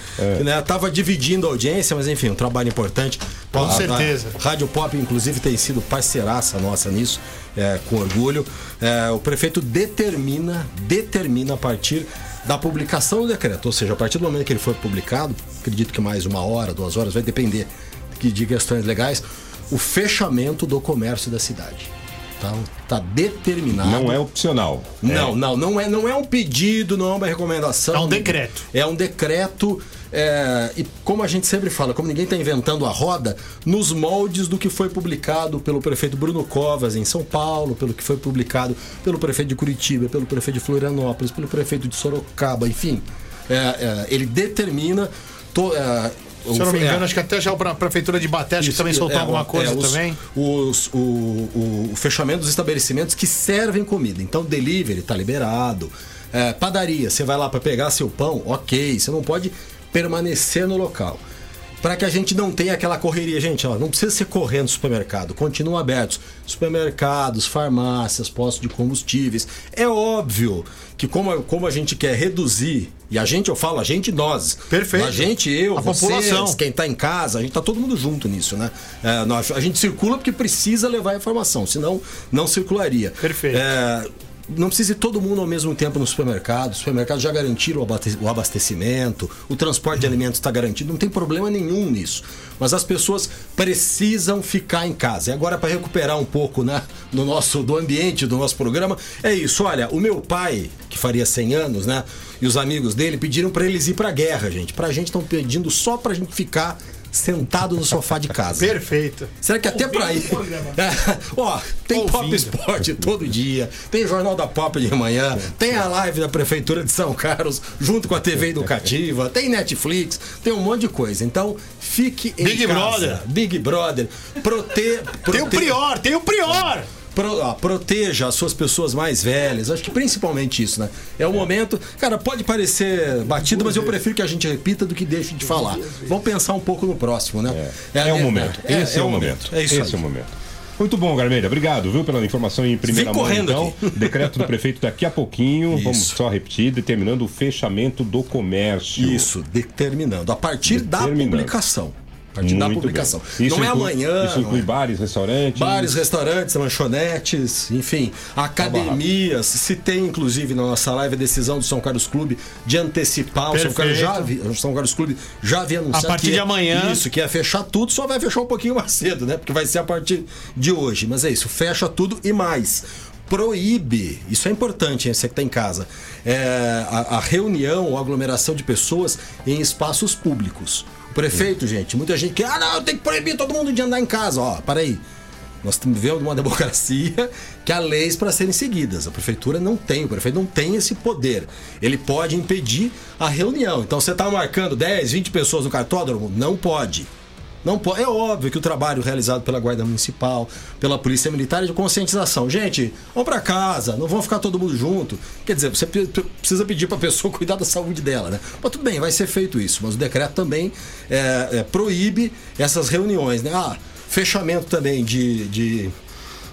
Speaker 10: né? Tava dividindo a audiência, mas enfim, um trabalho importante.
Speaker 2: Com
Speaker 10: A- a-
Speaker 2: certeza.
Speaker 10: Rádio Pop, inclusive, tem sido parceiraça nossa nisso, é, com orgulho. É, o prefeito determina, determina a partir da publicação do decreto, ou seja, a partir do momento que ele for publicado, acredito que mais uma hora, duas horas, vai depender de- de questões legais, o fechamento do comércio da cidade. Então, tá determinado.
Speaker 3: Não é opcional.
Speaker 10: Não, não, não é, não é um pedido, não é uma recomendação.
Speaker 2: É um decreto.
Speaker 10: É um decreto. é, e como a gente sempre fala, como ninguém está inventando a roda, nos moldes do que foi publicado pelo prefeito Bruno Covas em São Paulo, pelo que foi publicado pelo prefeito de Curitiba, pelo prefeito de Florianópolis, pelo prefeito de Sorocaba, enfim. É, é, ele determina. to- é,
Speaker 2: Se eu não me
Speaker 10: é,
Speaker 2: engano, acho que até já a prefeitura de Baté acho que também soltou
Speaker 10: é,
Speaker 2: alguma
Speaker 10: é,
Speaker 2: coisa
Speaker 10: os-
Speaker 2: também.
Speaker 10: Os, o, o- o fechamento dos estabelecimentos que servem comida. Então, delivery tá liberado. É, padaria, você vai lá para pegar seu pão, ok. Você não pode permanecer no local. para que a gente não tenha aquela correria. Gente, ó, não precisa ser correndo no supermercado, continuam abertos. Supermercados, farmácias, postos de combustíveis. É óbvio que como, como a gente quer reduzir, e a gente, eu falo, a gente nós.
Speaker 2: Perfeito.
Speaker 10: A gente, eu,
Speaker 2: A
Speaker 10: vocês,
Speaker 2: população.
Speaker 10: quem tá em casa, a gente tá todo mundo junto nisso, né? É, nós- a gente circula porque precisa levar a informação, senão não circularia.
Speaker 2: Perfeito.
Speaker 10: É, não precisa ir todo mundo ao mesmo tempo no supermercado. Os supermercados já garantiram o abastecimento, o transporte de alimentos está garantido, não tem problema nenhum nisso. Mas as pessoas precisam ficar em casa. E agora, para recuperar um pouco né, no nosso, do ambiente do nosso programa, é isso. Olha, o meu pai, que faria 100 anos, né? E os amigos dele pediram para eles ir para guerra, gente. Pra gente estão pedindo só pra gente ficar sentado no sofá de casa.
Speaker 2: Perfeito.
Speaker 10: Será que até pra ir. É, ó, tem Pop Esporte todo dia, tem Jornal da Pop de manhã, tem a live da Prefeitura de São Carlos, junto com a TV Educativa, tem Netflix, tem um monte de coisa. Então, fique em
Speaker 2: Big
Speaker 10: casa.
Speaker 2: Brother.
Speaker 10: Big Brother. Prote,
Speaker 2: Tem o
Speaker 10: prote-
Speaker 2: Prior, tem o Prior!
Speaker 10: Pro- ó, proteja as suas pessoas mais velhas. Acho que principalmente isso, né? É o momento. Cara, pode parecer batido, mas eu prefiro que a gente repita do que deixe de falar. Vamos pensar um pouco no próximo, né?
Speaker 3: É, o momento. Esse é, o momento.
Speaker 10: É isso
Speaker 3: Esse é o momento. Muito bom, Garmelha. Obrigado, viu, pela informação em primeira
Speaker 10: Vem
Speaker 3: mão.
Speaker 10: correndo
Speaker 3: então,
Speaker 10: aqui.
Speaker 3: decreto do prefeito daqui a pouquinho. Vamos
Speaker 10: Isso.
Speaker 3: só repetir, determinando o fechamento do comércio.
Speaker 10: Isso, determinando. A partir da
Speaker 3: Determinando.
Speaker 10: publicação. A partir da publicação. não é
Speaker 3: inclui-
Speaker 10: amanhã.
Speaker 3: Isso inclui
Speaker 10: é.
Speaker 3: bares, restaurantes.
Speaker 10: Bares, restaurantes, lanchonetes, enfim, academias. Se tem, inclusive, na nossa live a decisão do São Carlos Clube de antecipar. O São Carlos, já o São Carlos Clube já havia anunciado.
Speaker 2: A partir de amanhã.
Speaker 10: Isso, que ia fechar tudo, só vai fechar um pouquinho mais cedo, né? Porque vai ser a partir de hoje. Mas é isso, fecha tudo e mais. Proíbe, isso é importante, hein, você que está em casa, é, a, a reunião ou aglomeração de pessoas em espaços públicos. Prefeito, gente, muita gente que, ah, não, tem que proibir todo mundo de andar em casa. Ó, para aí. Nós vivendo uma democracia que há leis para serem seguidas. A prefeitura não tem, o prefeito não tem esse poder. Ele pode impedir a reunião. Então você está marcando 10, 20 pessoas no cartódromo? Não pode. Não pode. É óbvio que o trabalho realizado pela Guarda Municipal, pela Polícia Militar é de conscientização. Gente, vão para casa, não vão ficar todo mundo junto. Quer dizer, você precisa pedir para a pessoa cuidar da saúde dela, né? Mas tudo bem, vai ser feito isso. Mas o decreto também é, é, proíbe essas reuniões, né? Ah, fechamento também de, de,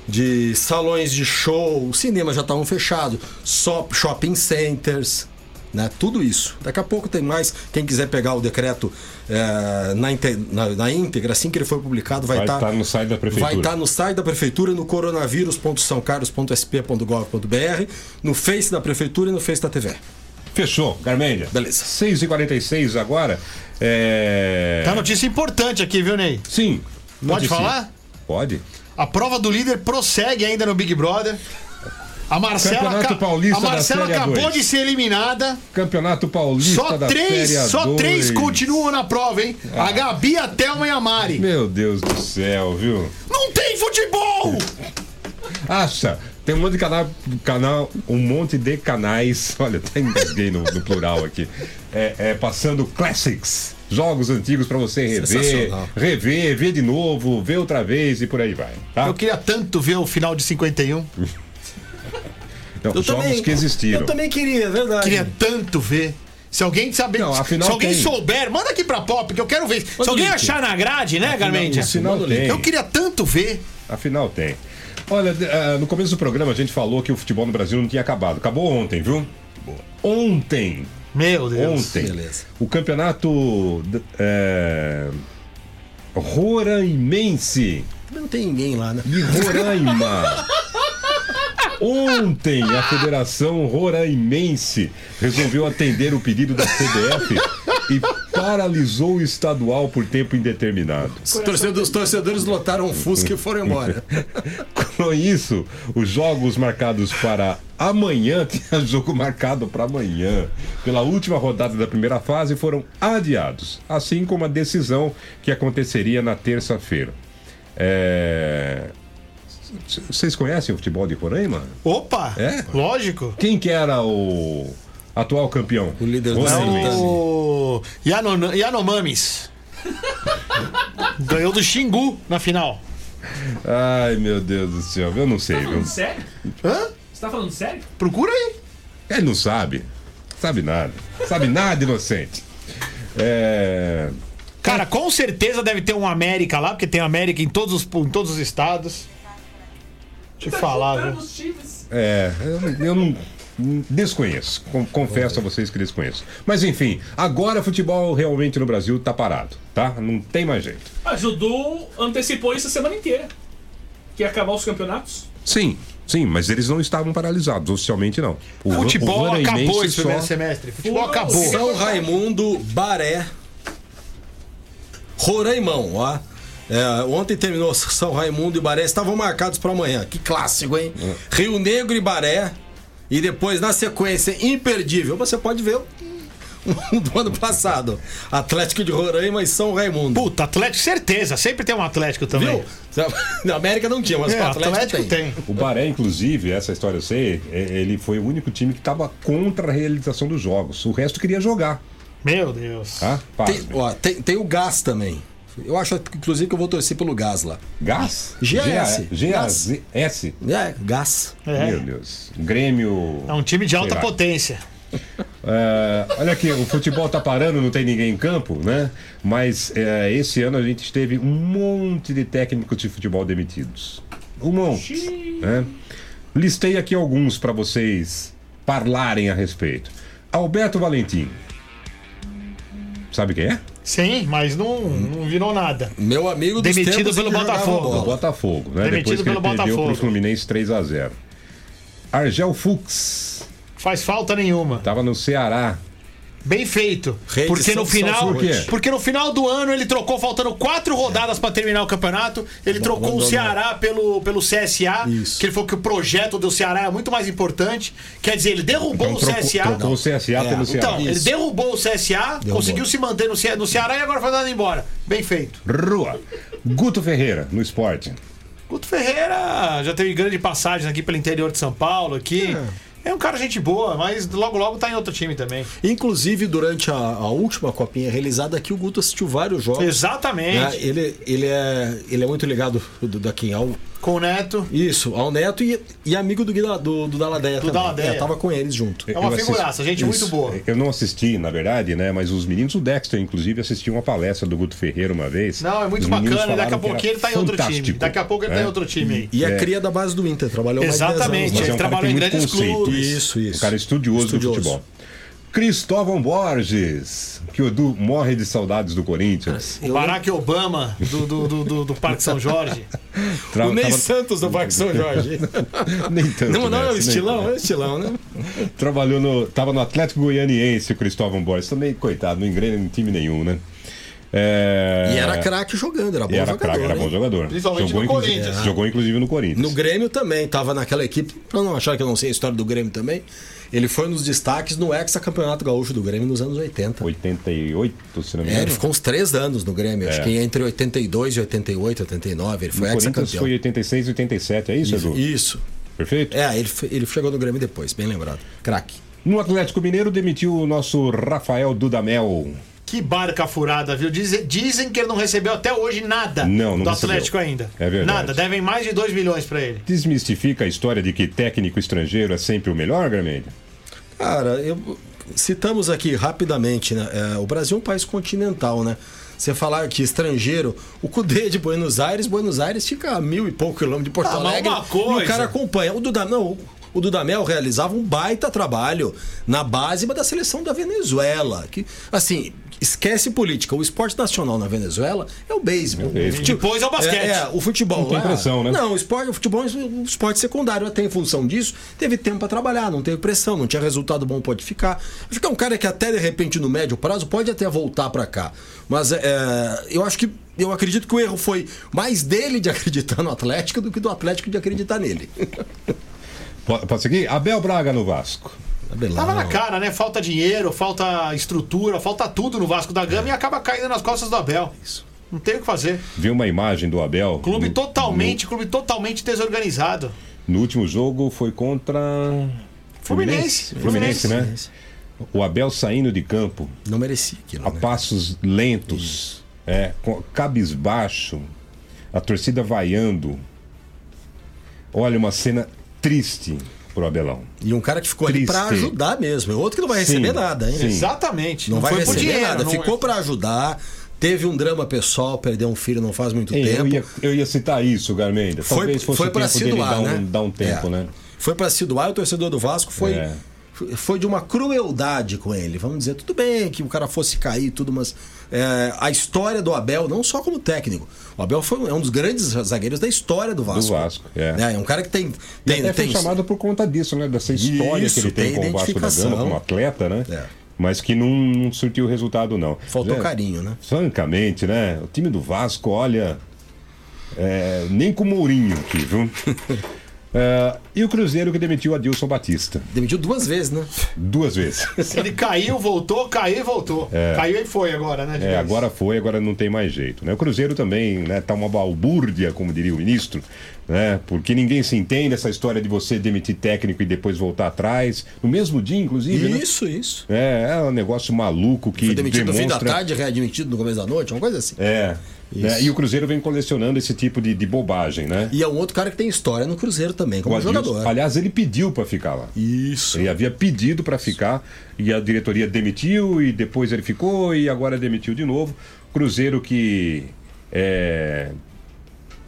Speaker 10: de salões de show, cinemas já estavam fechados, só shopping centers. Né? Tudo isso. Daqui a pouco tem mais. Quem quiser pegar o decreto eh, na, na- na íntegra, assim que ele for publicado, vai
Speaker 3: Vai
Speaker 10: estar
Speaker 3: estar no site da prefeitura.
Speaker 10: Vai estar no site da prefeitura, no coronavírus.sãocarlos.sp.gov.br, no Face da prefeitura e no Face da TV.
Speaker 3: Fechou, Garmelha.
Speaker 10: Beleza.
Speaker 3: 6h46 agora. É...
Speaker 2: Tá notícia importante aqui, viu, Ney?
Speaker 3: Sim.
Speaker 2: Pode falar?
Speaker 3: Pode.
Speaker 2: A prova do líder prossegue ainda no Big Brother. A Marcela,
Speaker 3: Campeonato Paulista
Speaker 2: a Marcela acabou
Speaker 3: A2.
Speaker 2: de ser eliminada.
Speaker 3: Campeonato Paulista
Speaker 2: Só
Speaker 3: da
Speaker 2: três,
Speaker 3: Série
Speaker 2: só
Speaker 3: A2.
Speaker 2: três continuam na prova, hein?
Speaker 3: Ah.
Speaker 2: A Gabi, a Thelma e a Mari.
Speaker 3: Meu Deus do céu, viu?
Speaker 2: Não tem futebol!
Speaker 3: Acha? Tem um monte de canal, canal um monte de canais. Olha, até engasguei no, no plural aqui. É, é, passando classics, jogos antigos pra você rever, rever, ver de novo, ver outra vez e por aí vai. Tá?
Speaker 2: Eu queria tanto ver o final de 51.
Speaker 10: Eu
Speaker 3: jogos
Speaker 10: também,
Speaker 3: que existiram.
Speaker 10: Eu também queria, é verdade.
Speaker 2: Queria tanto ver. Se alguém saber,
Speaker 3: Não, afinal
Speaker 2: se alguém
Speaker 3: tem.
Speaker 2: souber, manda aqui pra Pop, que eu quero ver. Se alguém achar na grade, né, Garmendia?
Speaker 3: afinal tem.
Speaker 2: Eu queria tanto ver.
Speaker 3: Afinal tem. Olha, ah, no começo do programa a gente falou que o futebol no Brasil não tinha acabado. Acabou ontem, viu? Ontem.
Speaker 2: Meu Deus.
Speaker 3: Ontem.
Speaker 10: Beleza.
Speaker 3: O campeonato é, Roraimense
Speaker 10: Também não tem ninguém lá, né?
Speaker 3: de Roraima. Ontem a Federação Roraimense resolveu atender o pedido da CBF e paralisou o estadual por tempo indeterminado.
Speaker 10: Os torcedores, os torcedores lotaram um Fusca e foram embora.
Speaker 3: Com isso, os jogos marcados para amanhã, tinha jogo marcado para amanhã, pela última rodada da primeira fase, foram adiados, assim como a decisão que aconteceria na terça-feira. É... Vocês conhecem o futebol de Roraima?
Speaker 2: Opa!
Speaker 3: É?
Speaker 2: Lógico.
Speaker 3: Quem que era o atual campeão?
Speaker 10: O líder do
Speaker 2: É o Yanon- Yanomamis. Ganhou do Xingu na final.
Speaker 3: Ai, meu Deus do céu, eu não sei, viu?
Speaker 4: Falando sério?
Speaker 2: Hã?
Speaker 4: Você tá falando sério?
Speaker 2: Procura aí.
Speaker 3: Ele não sabe. Sabe nada. Sabe nada, inocente. É...
Speaker 2: Cara, com certeza deve ter um América lá, porque tem América em todos os, em todos os estados. Deixa eu falar, viu?
Speaker 3: É, eu, eu não. Desconheço, confesso a vocês que desconheço. Mas enfim, agora futebol realmente no Brasil tá parado, tá? Não tem mais jeito.
Speaker 7: A Judu antecipou isso a semana inteira. Que ia acabar os campeonatos.
Speaker 3: Sim, sim, mas eles não estavam paralisados, oficialmente não. O
Speaker 2: Futebol
Speaker 3: o
Speaker 2: acabou esse
Speaker 3: só-
Speaker 2: primeiro semestre. Futebol acabou.
Speaker 10: São Raimundo, Baré, Roraimão, ó. É, ontem terminou São Raimundo e Baré, estavam marcados para amanhã. Que clássico, hein? Rio Negro e Baré. E depois, na sequência, imperdível. Você pode ver o do ano passado. Atlético de Roraima e São Raimundo.
Speaker 2: Puta, Atlético, certeza. Sempre tem um Atlético também.
Speaker 10: Viu? Na América não tinha, mas
Speaker 2: É,
Speaker 10: o Atlético,
Speaker 2: Atlético
Speaker 10: tem.
Speaker 2: tem.
Speaker 3: O Baré, inclusive, essa história eu sei, é- ele foi o único time que estava contra a realização dos jogos. O resto queria jogar.
Speaker 2: Meu Deus.
Speaker 3: Tá?
Speaker 10: Tem, ó, tem, tem o Gás também. Eu acho, inclusive, que eu vou torcer pelo Gás lá.
Speaker 3: Gás?
Speaker 10: GAS.
Speaker 3: G-A-S.
Speaker 10: É, Gás.
Speaker 2: É.
Speaker 3: Meu Deus. Grêmio.
Speaker 2: É um time de alta potência.
Speaker 3: É, olha aqui, o futebol tá parando, não tem ninguém em campo, né? Mas é, esse ano a gente teve um monte de técnicos de futebol demitidos. Um monte. Né? Listei aqui alguns para vocês parlarem a respeito. Alberto Valentim. Sabe quem é?
Speaker 2: Sim, mas não, não virou nada.
Speaker 10: Meu amigo dos
Speaker 2: Demitido pelo Botafogo.
Speaker 10: bola.
Speaker 3: Do Botafogo, né?
Speaker 2: Demitido
Speaker 3: Depois que ele
Speaker 2: pelo
Speaker 3: perdeu
Speaker 2: Botafogo.
Speaker 3: pro Fluminense 3 a 0 Argel Fux.
Speaker 2: Faz falta nenhuma.
Speaker 3: Tava no Ceará.
Speaker 2: Bem feito.
Speaker 10: Reedição
Speaker 2: Porque no final,
Speaker 10: Salso
Speaker 3: Por quê?
Speaker 2: porque no final do ano ele trocou faltando quatro rodadas pra terminar o campeonato. Ele trocou o
Speaker 10: abandonou.
Speaker 2: Ceará pelo, pelo CSA,
Speaker 10: Isso.
Speaker 2: que ele falou que o projeto do Ceará é muito mais importante. Quer dizer, ele derrubou
Speaker 3: Então
Speaker 2: o
Speaker 3: trocou,
Speaker 2: CSA.
Speaker 3: trocou o CSA
Speaker 10: É,
Speaker 3: pelo Ceará.
Speaker 2: Então, ele derrubou o CSA, conseguiu se manter no, no Ceará e agora foi dado embora. Bem feito.
Speaker 3: Rua. Guto Ferreira, no esporte.
Speaker 2: Guto Ferreira já teve grande passagem aqui pelo interior de São Paulo aqui. É. um cara gente boa, mas logo logo tá em outro time também.
Speaker 10: Inclusive, durante a, a última copinha realizada aqui, o Guto assistiu vários jogos.
Speaker 2: Exatamente.
Speaker 10: né? Ele, ele, é, ele é muito ligado do, daqui ao.
Speaker 2: Com o Neto.
Speaker 10: Isso, ao Neto e, e amigo do, Guida- do, do Daladeia
Speaker 2: Do
Speaker 10: também.
Speaker 2: Daladeia.
Speaker 10: É, tava com eles junto.
Speaker 2: É uma
Speaker 3: Eu assisti-
Speaker 2: figuraça, gente muito boa.
Speaker 3: Eu não assisti, na verdade, né? Mas os meninos, o Dexter, inclusive, assistiu uma palestra do Guto Ferreira uma vez.
Speaker 2: Não, é muito bacana. Daqui a pouquinho ele tá em outro time. Daqui a pouco ele tá em
Speaker 3: né?
Speaker 2: outro time aí.
Speaker 10: E a
Speaker 3: É.
Speaker 10: cria da base do Inter, trabalhou mais de 10
Speaker 2: Exatamente,
Speaker 10: anos.
Speaker 3: Mas
Speaker 10: lá.
Speaker 2: ele
Speaker 3: é um
Speaker 2: trabalhou em
Speaker 3: muito
Speaker 2: grandes
Speaker 3: conceito.
Speaker 2: clubes.
Speaker 10: Isso, isso.
Speaker 3: Um cara estudioso,
Speaker 10: Estudioso.
Speaker 3: do futebol. Cristóvão Borges, que o Edu morre de saudades do Corinthians.
Speaker 2: O Barack Obama do, do, do, do- do Parque São Jorge.
Speaker 3: Tra-
Speaker 10: O Ney
Speaker 3: tava-
Speaker 10: Santos do Parque São Jorge.
Speaker 3: Nem tanto.
Speaker 10: não, não, é o
Speaker 3: nessa, nem
Speaker 10: estilão, é o estilão, né?
Speaker 3: Trabalhou no. Tava no Atlético Goianiense, o Cristóvão Borges. Também, coitado, não engrena em time nenhum, né? É...
Speaker 10: E era craque jogando, era bom
Speaker 3: era
Speaker 10: jogador.
Speaker 3: craque, era bom
Speaker 10: hein?
Speaker 3: jogador.
Speaker 2: Principalmente
Speaker 3: jogou,
Speaker 2: no
Speaker 3: inclusive-
Speaker 2: Corinthians.
Speaker 3: Jogou inclusive no Corinthians.
Speaker 10: No Grêmio também, tava naquela equipe. Pra não achar que eu não sei a história do Grêmio também, ele foi nos destaques no ex-campeonato gaúcho do Grêmio nos anos 80.
Speaker 3: 88, se não me
Speaker 10: É,
Speaker 3: engano.
Speaker 10: ele ficou uns três anos no Grêmio, acho
Speaker 3: É.
Speaker 10: que entre 82 e 88, 89, ele foi
Speaker 3: Corinthians
Speaker 10: ex-campeão.
Speaker 3: foi 86 e 87, é isso, Edu?
Speaker 10: Isso.
Speaker 3: Perfeito?
Speaker 10: É, ele, ele chegou no Grêmio depois, bem lembrado. Craque.
Speaker 3: No Atlético Mineiro demitiu o nosso Rafael Dudamel.
Speaker 2: Que barca furada, viu? Dizem, dizem que ele não recebeu até hoje nada
Speaker 3: Não, não
Speaker 2: do
Speaker 3: recebeu.
Speaker 2: Atlético ainda.
Speaker 3: É verdade.
Speaker 2: Nada, devem mais de 2 milhões pra ele.
Speaker 3: Desmistifica a história de que técnico estrangeiro é sempre o melhor, Gramelho?
Speaker 10: Cara, eu- citamos aqui rapidamente, né? é, o Brasil é um país continental, né? Você falar que estrangeiro, o Cudê de Buenos Aires, Buenos Aires fica a mil e pouco quilômetros de Porto
Speaker 2: Ah,
Speaker 10: Alegre.
Speaker 2: uma coisa-
Speaker 10: E o cara acompanha. O Dudamel, não, o Dudamel realizava um baita trabalho na base da seleção da Venezuela. Que, assim, esquece política. O esporte nacional na Venezuela é o beisebol. Fute-
Speaker 2: Depois é o basquete.
Speaker 10: É, é, o futebol.
Speaker 3: Não tem
Speaker 10: lá-
Speaker 3: pressão, né?
Speaker 10: Não, o esporte, o futebol é um esporte secundário. Até em função disso, teve tempo para trabalhar, não teve pressão, não tinha resultado bom, pode ficar. Acho que é um cara que até de repente no médio prazo pode até voltar para cá. Mas é, eu acho que eu acredito que o erro foi mais dele de acreditar no Atlético do que do Atlético de acreditar nele.
Speaker 3: Pode seguir? Abel Braga no Vasco.
Speaker 2: Tava na cara, né? Falta dinheiro, falta estrutura, falta tudo no Vasco da Gama e acaba caindo nas costas do Abel. Isso. Não tem o que fazer.
Speaker 3: Viu uma imagem do Abel?
Speaker 2: Clube
Speaker 3: no-
Speaker 2: totalmente, clube totalmente desorganizado.
Speaker 3: No, no último jogo foi contra.
Speaker 2: Fluminense.
Speaker 3: Fluminense, né? O Abel saindo de campo
Speaker 10: Não merecia aquilo.
Speaker 3: a
Speaker 10: né?
Speaker 3: passos lentos, é, com- cabisbaixo, a torcida vaiando. Olha, uma cena triste pro Abelão.
Speaker 10: E um cara que ficou ali
Speaker 3: Triste.
Speaker 10: pra ajudar mesmo. É outro que não vai receber
Speaker 3: Sim,
Speaker 10: nada, hein?
Speaker 3: sim.
Speaker 2: Exatamente.
Speaker 10: Não, vai
Speaker 2: foi por
Speaker 10: receber
Speaker 2: dinheiro.
Speaker 10: nada.
Speaker 2: não-
Speaker 10: Ficou pra ajudar. Teve um drama pessoal, perdeu um filho não faz muito
Speaker 3: Ei, eu,
Speaker 10: tempo.
Speaker 3: ia, eu ia citar isso, Garmendia.
Speaker 10: Foi,
Speaker 3: Talvez fosse
Speaker 10: foi
Speaker 3: o
Speaker 10: para
Speaker 3: tempo
Speaker 10: se doar,
Speaker 3: dar um,
Speaker 10: né?
Speaker 3: dar um tempo,
Speaker 10: É.
Speaker 3: né?
Speaker 10: Foi para se doar e o torcedor do Vasco foi,
Speaker 3: É.
Speaker 10: foi de uma crueldade com ele. Vamos dizer, tudo bem que o cara fosse cair e tudo, mas é, a história do Abel, não só como técnico, o Abel foi, é um dos grandes zagueiros da história do Vasco.
Speaker 3: Do Vasco, é.
Speaker 10: É, é um cara que tem.
Speaker 3: E
Speaker 10: tem,
Speaker 3: até foi
Speaker 10: tem
Speaker 3: chamado por conta disso, né? Dessa história
Speaker 10: Isso,
Speaker 3: que ele tem,
Speaker 10: tem
Speaker 3: com o Vasco da Gama como atleta, né?
Speaker 10: É.
Speaker 3: Mas que não, não surtiu resultado, não.
Speaker 10: Faltou
Speaker 3: É,
Speaker 10: carinho, né?
Speaker 3: Francamente, né? O time do Vasco, olha. é, nem com o Mourinho aqui, viu? É, e o Cruzeiro que demitiu Adilson Batista.
Speaker 10: Demitiu duas vezes, né?
Speaker 3: Duas vezes.
Speaker 2: Ele caiu, voltou, caiu e voltou. Caiu e foi agora, né?
Speaker 3: É, agora foi, agora não tem mais jeito. Né? O Cruzeiro também né, tá uma balbúrdia, como diria o ministro, né? Porque ninguém se entende essa história de você demitir técnico e depois voltar atrás. No mesmo dia, inclusive. né?
Speaker 10: Isso, isso.
Speaker 3: É, é um negócio maluco que
Speaker 10: Foi demitido no fim da
Speaker 3: demonstra...
Speaker 10: tarde, readmitido no começo da noite, uma coisa assim.
Speaker 3: É. Né? E o Cruzeiro vem colecionando esse tipo de, de bobagem, né?
Speaker 10: E é um outro cara que tem história no Cruzeiro também, como
Speaker 3: Adilson-
Speaker 10: jogador.
Speaker 3: Aliás, ele pediu para ficar lá.
Speaker 10: Isso.
Speaker 3: Ele havia pedido para ficar e a diretoria demitiu e depois ele ficou e agora demitiu de novo. Cruzeiro que é,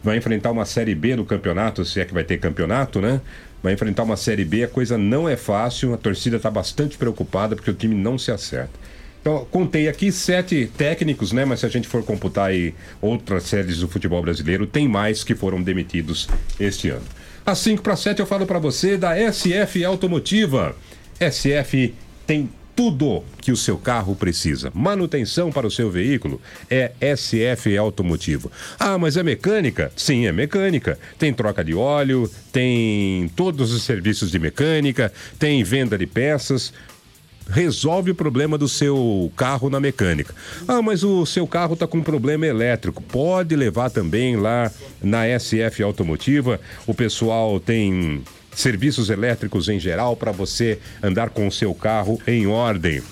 Speaker 3: vai enfrentar uma série B do campeonato, se é que vai ter campeonato, né? Vai enfrentar uma série B, a coisa não é fácil, a torcida está bastante preocupada porque o time não se acerta. Então, contei aqui sete técnicos, né? Mas se a gente for computar aí outras séries do futebol brasileiro, tem mais que foram demitidos este ano. Às 5 para 7 eu falo para você da SF Automotiva. SF tem tudo que o seu carro precisa. Manutenção para o seu veículo é SF Automotivo. Ah, mas é mecânica? Sim, é mecânica. Tem troca de óleo, tem todos os serviços de mecânica, tem venda de peças resolve o problema do seu carro na mecânica. Ah, mas o seu carro está com problema elétrico. Pode levar também lá na SF Automotiva. O pessoal tem serviços elétricos em geral para você andar com o seu carro em ordem.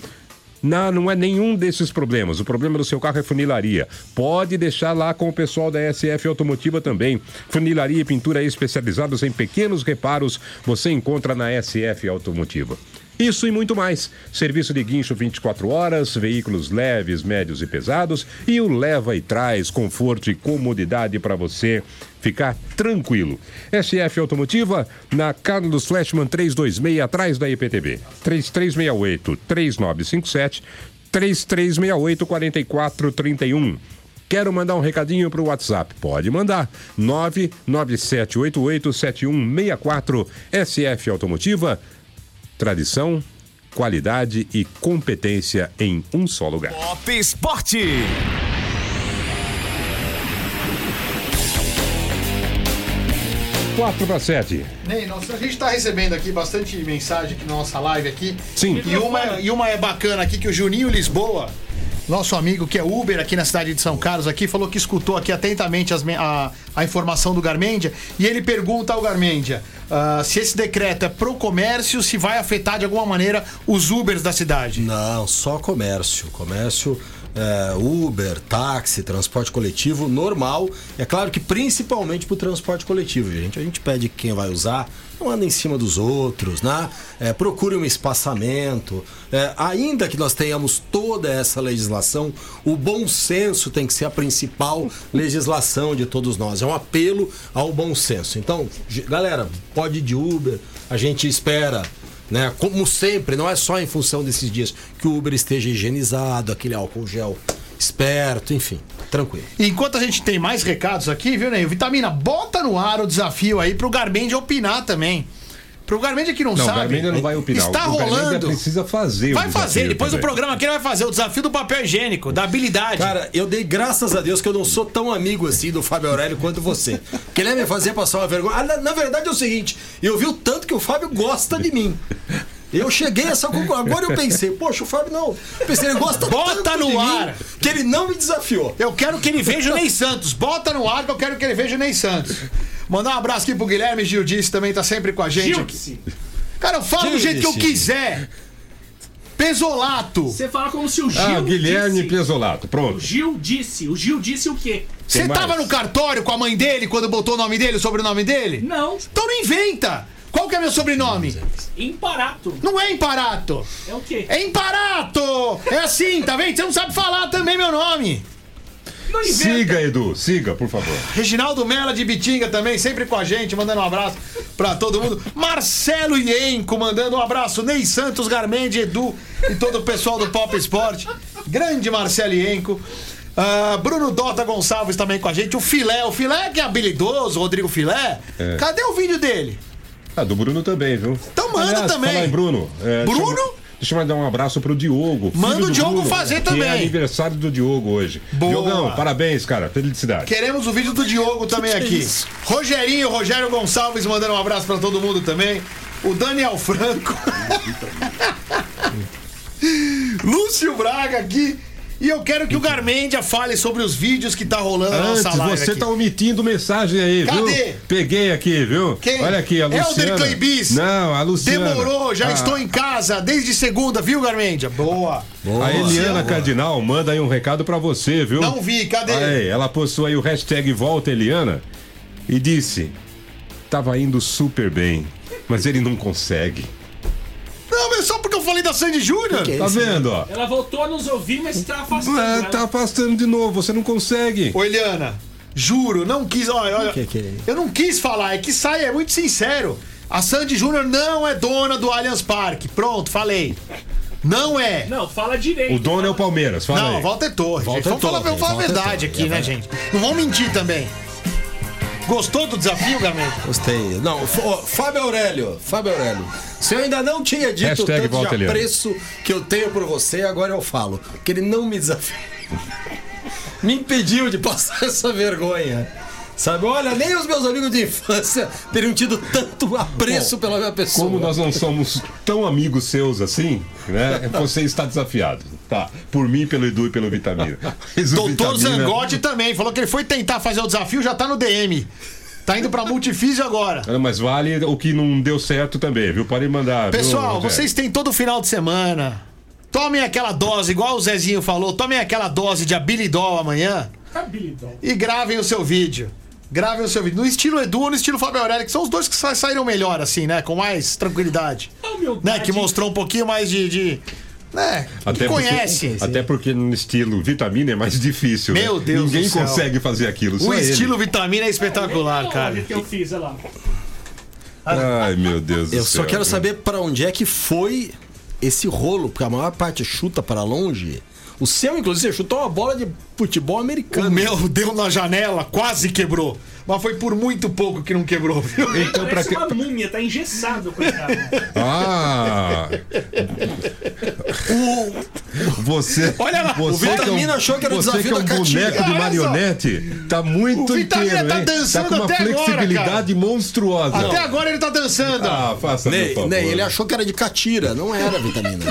Speaker 3: Não, não é nenhum desses problemas. O problema do seu carro é funilaria. Pode deixar lá com o pessoal da SF Automotiva também. Funilaria e pintura especializados em pequenos reparos você encontra na SF Automotiva. Isso e muito mais. Serviço de guincho 24 horas, veículos leves, médios e pesados e o leva e traz conforto e comodidade para você ficar tranquilo. SF Automotiva na Carlos Flashman 326 atrás da IPTB. 3368 3957 3368 4431. Quero mandar um recadinho pro WhatsApp? Pode mandar. 997887164 SF Automotiva. Tradição, qualidade e competência em um só lugar.
Speaker 1: Pop Esporte.
Speaker 3: Quatro para sete.
Speaker 2: Ney, nós- a gente tá recebendo aqui bastante mensagem aqui na nossa live aqui.
Speaker 3: Sim.
Speaker 2: E uma, e uma é bacana aqui que o Juninho Lisboa, nosso amigo que é Uber aqui na cidade de São Carlos, aqui, falou que escutou aqui atentamente as a, a informação do Garmendia. E ele pergunta ao Garmendia ah, se esse decreto é pro comércio, se vai afetar de alguma maneira os Ubers da cidade.
Speaker 10: Não, só comércio. Comércio, é, Uber, táxi, transporte coletivo, normal. É claro que principalmente pro transporte coletivo, gente. A gente pede que quem vai usar não anda em cima dos outros, né? É, procure um espaçamento. É, ainda que nós tenhamos toda essa legislação, o bom senso tem que ser a principal legislação de todos nós. É um apelo ao bom senso. Então, galera, pode ir de Uber, a gente espera né? Como sempre, não é só em função desses dias que o Uber esteja higienizado, aquele álcool gel esperto, enfim, tranquilo.
Speaker 2: Enquanto a gente tem mais recados aqui, viu, Ney? Vitamina, bota no ar o desafio aí pro Garmendia opinar também. Pro Garmendia que não,
Speaker 3: Não, o
Speaker 2: sabe.
Speaker 3: Garmendia não vai opinar.
Speaker 2: Está
Speaker 3: o Garmendia
Speaker 2: rolando.
Speaker 3: precisa fazer o
Speaker 2: Vai fazer, depois do
Speaker 3: também.
Speaker 2: programa aqui ele vai fazer o desafio do papel higiênico, da habilidade.
Speaker 10: Cara, eu dei graças a Deus que eu não sou tão amigo assim do Fábio Aurélio quanto você. Que ele ia me fazer passar uma vergonha. Ah, na, na verdade é o seguinte, eu vi o tanto que o Fábio gosta de mim. Eu cheguei a essa conclusão. Agora eu pensei, poxa, o Fábio não. Eu pensei, ele gosta
Speaker 2: Bota
Speaker 10: tanto
Speaker 2: no
Speaker 10: de
Speaker 2: ar.
Speaker 10: mim que ele não me desafiou.
Speaker 2: Eu quero que ele veja o Ney Santos. Bota no ar que eu quero que ele veja o Ney Santos. Mandar um abraço aqui pro Guilherme Gildice, também tá sempre com a gente aqui.
Speaker 4: Gilce,
Speaker 2: Cara, eu falo do jeito que eu
Speaker 10: Gildice.
Speaker 2: quiser. Pesolato.
Speaker 4: você fala como se o Gil
Speaker 3: Ah, Guilherme
Speaker 4: disse.
Speaker 3: Pesolato,
Speaker 4: O
Speaker 3: pronto.
Speaker 4: Gil disse. O Gil disse o quê?
Speaker 2: Você tava no cartório com a mãe dele quando botou o nome dele, o sobrenome dele?
Speaker 4: Não.
Speaker 2: Então não inventa. Qual que é meu sobrenome?
Speaker 4: Imparato.
Speaker 2: Não é Imparato.
Speaker 4: É o quê?
Speaker 2: É Imparato! É assim, tá vendo? Você não sabe falar também meu nome.
Speaker 4: Não inventa.
Speaker 3: Siga, Edu, siga, por favor.
Speaker 2: Reginaldo Mela de Bitinga também, sempre com a gente, mandando um abraço pra todo mundo. Marcelo Ienco mandando um abraço. Ney Santos, Garmendi, Edu e todo o pessoal do Pop Esporte. Grande Marcelo Ienco. Ah, Bruno Dota Gonçalves também com a gente. O Filé, o Filé que é habilidoso, Rodrigo Filé.
Speaker 3: É.
Speaker 2: Cadê o vídeo dele?
Speaker 3: Ah, do Bruno também, viu?
Speaker 2: Então manda também.
Speaker 3: Falar em Bruno. é,
Speaker 2: Bruno?
Speaker 3: Eu, deixa eu mandar um abraço pro Diogo.
Speaker 2: Manda o Diogo
Speaker 3: Bruno,
Speaker 2: fazer
Speaker 3: que
Speaker 2: também.
Speaker 3: É aniversário do Diogo hoje.
Speaker 2: Boa.
Speaker 3: Diogão, parabéns, cara. Felicidade.
Speaker 2: Queremos o vídeo do Diogo também aqui. Rogerinho, Rogério Gonçalves mandando um abraço pra todo mundo também. O Daniel Franco. Lúcio Braga aqui. E eu quero que o Garmendia fale sobre os vídeos que tá rolando na
Speaker 3: Antes,
Speaker 2: nossa live
Speaker 3: você
Speaker 2: aqui.
Speaker 3: tá omitindo mensagem aí,
Speaker 2: Cadê?
Speaker 3: viu? Peguei aqui, viu?
Speaker 2: Quem?
Speaker 3: Olha aqui, a
Speaker 2: Helder
Speaker 3: Luciana.
Speaker 2: Cleibis.
Speaker 3: Não, a Luciana.
Speaker 2: Demorou, já
Speaker 3: Ah,
Speaker 2: estou em casa desde segunda, viu, Garmendia? Boa.
Speaker 3: A Eliana Cardinal manda aí um recado pra você, viu?
Speaker 2: Não vi, cadê?
Speaker 3: Aí, ela postou aí o hashtag Volta Eliana e disse: Tava indo super bem, mas ele não consegue.
Speaker 2: Não, mas só porque eu falei da Sandy Júnior.
Speaker 3: Tá vendo, ó?
Speaker 4: Ela voltou a nos ouvir, mas tá afastando.
Speaker 3: É, tá afastando de novo, você não consegue.
Speaker 2: Ô, Eliana, juro, não quis. Olha, olha.
Speaker 10: Que que é?
Speaker 2: Eu não quis falar, é que sai, é muito sincero. A Sandy Júnior não é dona do Allianz Parque. Pronto, falei. Não é.
Speaker 4: Não, fala direito.
Speaker 3: O dono é o Palmeiras, fala
Speaker 2: Não,
Speaker 3: aí.
Speaker 2: Walter Torres.
Speaker 10: Walter
Speaker 2: gente. Vamos falar, vamos falar a verdade
Speaker 10: Torres,
Speaker 2: aqui,
Speaker 10: é
Speaker 2: né,
Speaker 10: verdade.
Speaker 2: gente? Não vamos mentir também. Gostou do desafio, Gamento?
Speaker 10: Gostei. Não, ó, Fábio Aurélio, Fábio Aurélio. Se eu ainda não tinha dito
Speaker 3: Hashtag
Speaker 10: tanto
Speaker 3: volta,
Speaker 10: de apreço que eu tenho por você, agora eu falo. Que ele não me desafiou. me impediu de passar essa vergonha. Sabe, olha, nem os meus amigos de infância teriam tido tanto apreço pela minha pessoa.
Speaker 3: Como nós não somos tão amigos seus assim, né? Você está desafiado. Tá. Por mim, pelo Edu e pelo Vitamina. Mas
Speaker 2: Doutor
Speaker 3: Vitamina-
Speaker 2: Zangotti também falou que ele foi tentar fazer o desafio, já tá no DM. Tá indo pra multifísio agora.
Speaker 3: Ah, Mas vale o que não deu certo também, viu? Pode mandar. viu,
Speaker 2: Pessoal,
Speaker 3: Rogério?
Speaker 2: vocês têm todo final de semana. Tomem aquela dose, igual o Zezinho falou, tomem aquela dose de Abilidol amanhã
Speaker 4: Habilidade.
Speaker 2: e gravem o seu vídeo. Gravem o seu vídeo. No estilo Edu ou no estilo Fábio Aurélio, que são os dois que sa- saíram melhor, assim, né? Com mais tranquilidade.
Speaker 4: Humildade.
Speaker 2: Né? Que mostrou um pouquinho mais de. de né? que conhece.
Speaker 3: Porque, até porque no estilo vitamina é mais difícil.
Speaker 2: Meu
Speaker 3: né?
Speaker 2: Deus
Speaker 3: Ninguém
Speaker 2: do céu.
Speaker 3: consegue fazer aquilo.
Speaker 2: O
Speaker 3: só ele.
Speaker 2: estilo vitamina é espetacular, cara.
Speaker 4: Olha o que eu fiz, olha lá.
Speaker 3: Ai, meu Deus do
Speaker 10: Eu
Speaker 3: céu.
Speaker 10: só quero saber para onde é que foi esse rolo, porque a maior parte chuta para longe. O seu, inclusive, chutou uma bola de futebol americano.
Speaker 2: O meu deu na janela, quase quebrou. Mas foi por muito pouco que não quebrou, viu?
Speaker 3: Então, pra
Speaker 4: Parece
Speaker 3: que...
Speaker 4: uma múmia, tá engessado, coitado.
Speaker 3: Ah! Você.
Speaker 2: Olha lá, o
Speaker 3: você
Speaker 10: Vitamina achou que era o
Speaker 3: você
Speaker 10: desafio
Speaker 3: que é um
Speaker 10: da
Speaker 3: boneco de
Speaker 2: só.
Speaker 3: marionete. Tá muito
Speaker 2: O Vitamina
Speaker 3: inteiro,
Speaker 2: tá
Speaker 3: hein?
Speaker 2: dançando
Speaker 3: tá com uma
Speaker 2: até agora,
Speaker 3: flexibilidade monstruosa.
Speaker 2: Até agora ele tá dançando.
Speaker 3: Ah, faça meu
Speaker 10: Ney,
Speaker 3: favor.
Speaker 10: Ney, ele achou que era de catira, não era vitamina.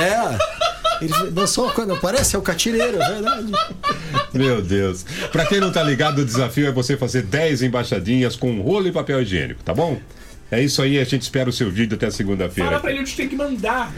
Speaker 10: é. Ele dançou quando parece é o catireiro, é verdade.
Speaker 3: Meu Deus. Pra quem não tá ligado, o desafio é você fazer 10 embaixadinhas com rolo e papel higiênico, tá bom? É isso aí, a gente espera o seu vídeo até segunda-feira.
Speaker 4: Fala pra ele onde tem que mandar.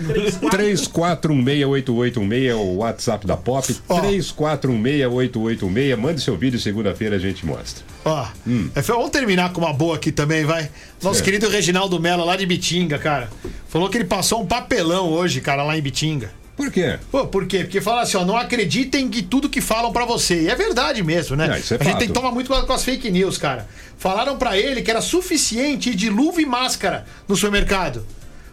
Speaker 4: Três, quatro.
Speaker 3: 34168816 é o WhatsApp da Pop.
Speaker 2: Ó.
Speaker 3: 34168816. Mande seu vídeo segunda-feira a gente mostra.
Speaker 2: Ó, é, vamos terminar com uma boa aqui também, vai. Nosso
Speaker 3: Certo.
Speaker 2: querido Reginaldo Mello, lá de Bitinga, cara. Falou que ele passou um papelão hoje, cara, lá em Bitinga.
Speaker 3: Por quê?
Speaker 2: Pô, por quê? Porque fala assim, ó, não acreditem em tudo que falam pra você. E é verdade mesmo, né?
Speaker 3: É, isso é
Speaker 2: a gente tem que tomar muito cuidado com as fake news, cara. Falaram pra ele que era suficiente ir de luva e máscara no supermercado.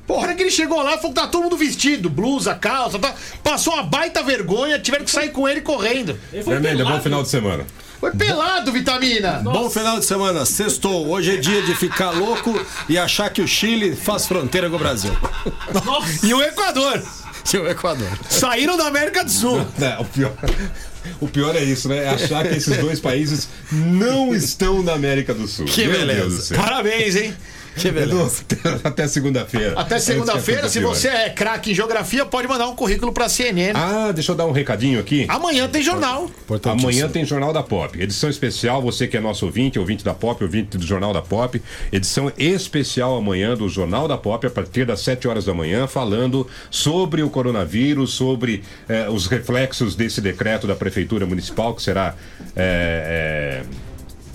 Speaker 2: Pô, a hora que ele chegou lá, falou que tá todo mundo vestido, blusa, calça, tá... passou uma baita vergonha, tiveram que sair com ele correndo.
Speaker 4: Ele
Speaker 3: Vermelha, bom final de semana.
Speaker 2: Foi pelado, Vitamina!
Speaker 10: Bom final de semana, sextou. Hoje é dia de ficar louco e achar que o Chile faz fronteira com o Brasil.
Speaker 2: E o Equador!
Speaker 10: E o Equador.
Speaker 2: Saíram da América do Sul.
Speaker 3: É, o pior. O pior é isso, né? É achar que esses dois países não estão na América do Sul.
Speaker 10: Que
Speaker 3: Meu
Speaker 10: beleza.
Speaker 2: Parabéns, hein?
Speaker 10: Que beleza.
Speaker 3: Edu, até segunda-feira.
Speaker 2: Até
Speaker 3: a
Speaker 2: segunda-feira, se você é craque em geografia, pode mandar um currículo pra CNN.
Speaker 3: Ah, deixa eu dar um recadinho aqui.
Speaker 2: Amanhã tem jornal.
Speaker 3: Amanhã tem Jornal da Pop. Edição especial, você que é nosso ouvinte, ouvinte da Pop, ouvinte do Jornal da Pop. Edição especial amanhã do Jornal da Pop, a partir das 7 horas da manhã, falando sobre o coronavírus, sobre eh, os reflexos desse decreto da Prefeitura Municipal, que será. eh, eh,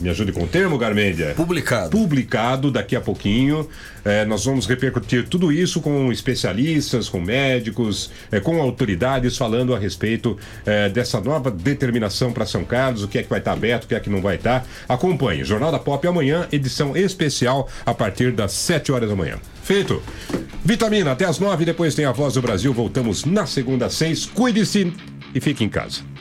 Speaker 3: me ajude com o termo, Garmendia.
Speaker 10: Publicado.
Speaker 3: Publicado daqui a pouquinho. É, nós vamos repercutir tudo isso com especialistas, com médicos, é, com autoridades falando a respeito é, dessa nova determinação para São Carlos, o que é que vai estar aberto, o que é que não vai estar. Acompanhe. Jornal da Pop amanhã, edição especial a partir das 7 horas da manhã. Feito. Vitamina, até as 9, depois tem a Voz do Brasil. Voltamos na segunda às 6. Cuide-se e fique em casa.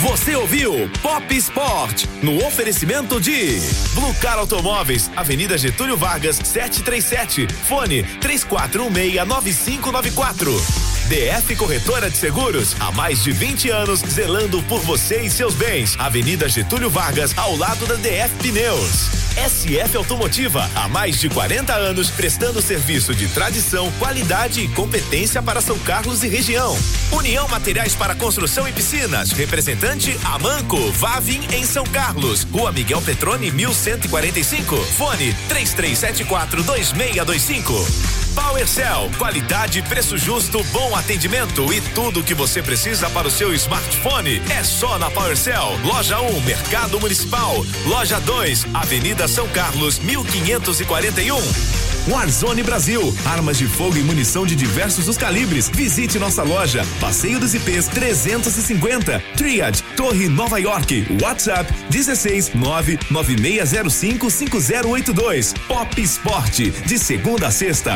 Speaker 1: Você ouviu Pop Sport no oferecimento de Blue Car Automóveis, Avenida Getúlio Vargas, 737, fone 34169594. DF Corretora de Seguros, há mais de 20 anos zelando por você e seus bens. Avenida Getúlio Vargas, ao lado da DF Pneus. SF Automotiva, há mais de 40 anos prestando serviço de tradição, qualidade e competência para São Carlos e região. União Materiais para Construção e Piscinas, representante Amanco, Vavin em São Carlos, Rua Miguel Petrone 1145, fone 3374 2625. PowerCell, qualidade, preço justo, bom atendimento e tudo o que você precisa para o seu smartphone é só na PowerCell. Loja 1, Mercado Municipal. Loja 2, Avenida São Carlos, 1541. Warzone Brasil, armas de fogo e munição de diversos os calibres. Visite nossa loja, Passeio dos IPs 350, Triad, Torre Nova York, WhatsApp 16 99605 5082. Pop Sport, de segunda a sexta,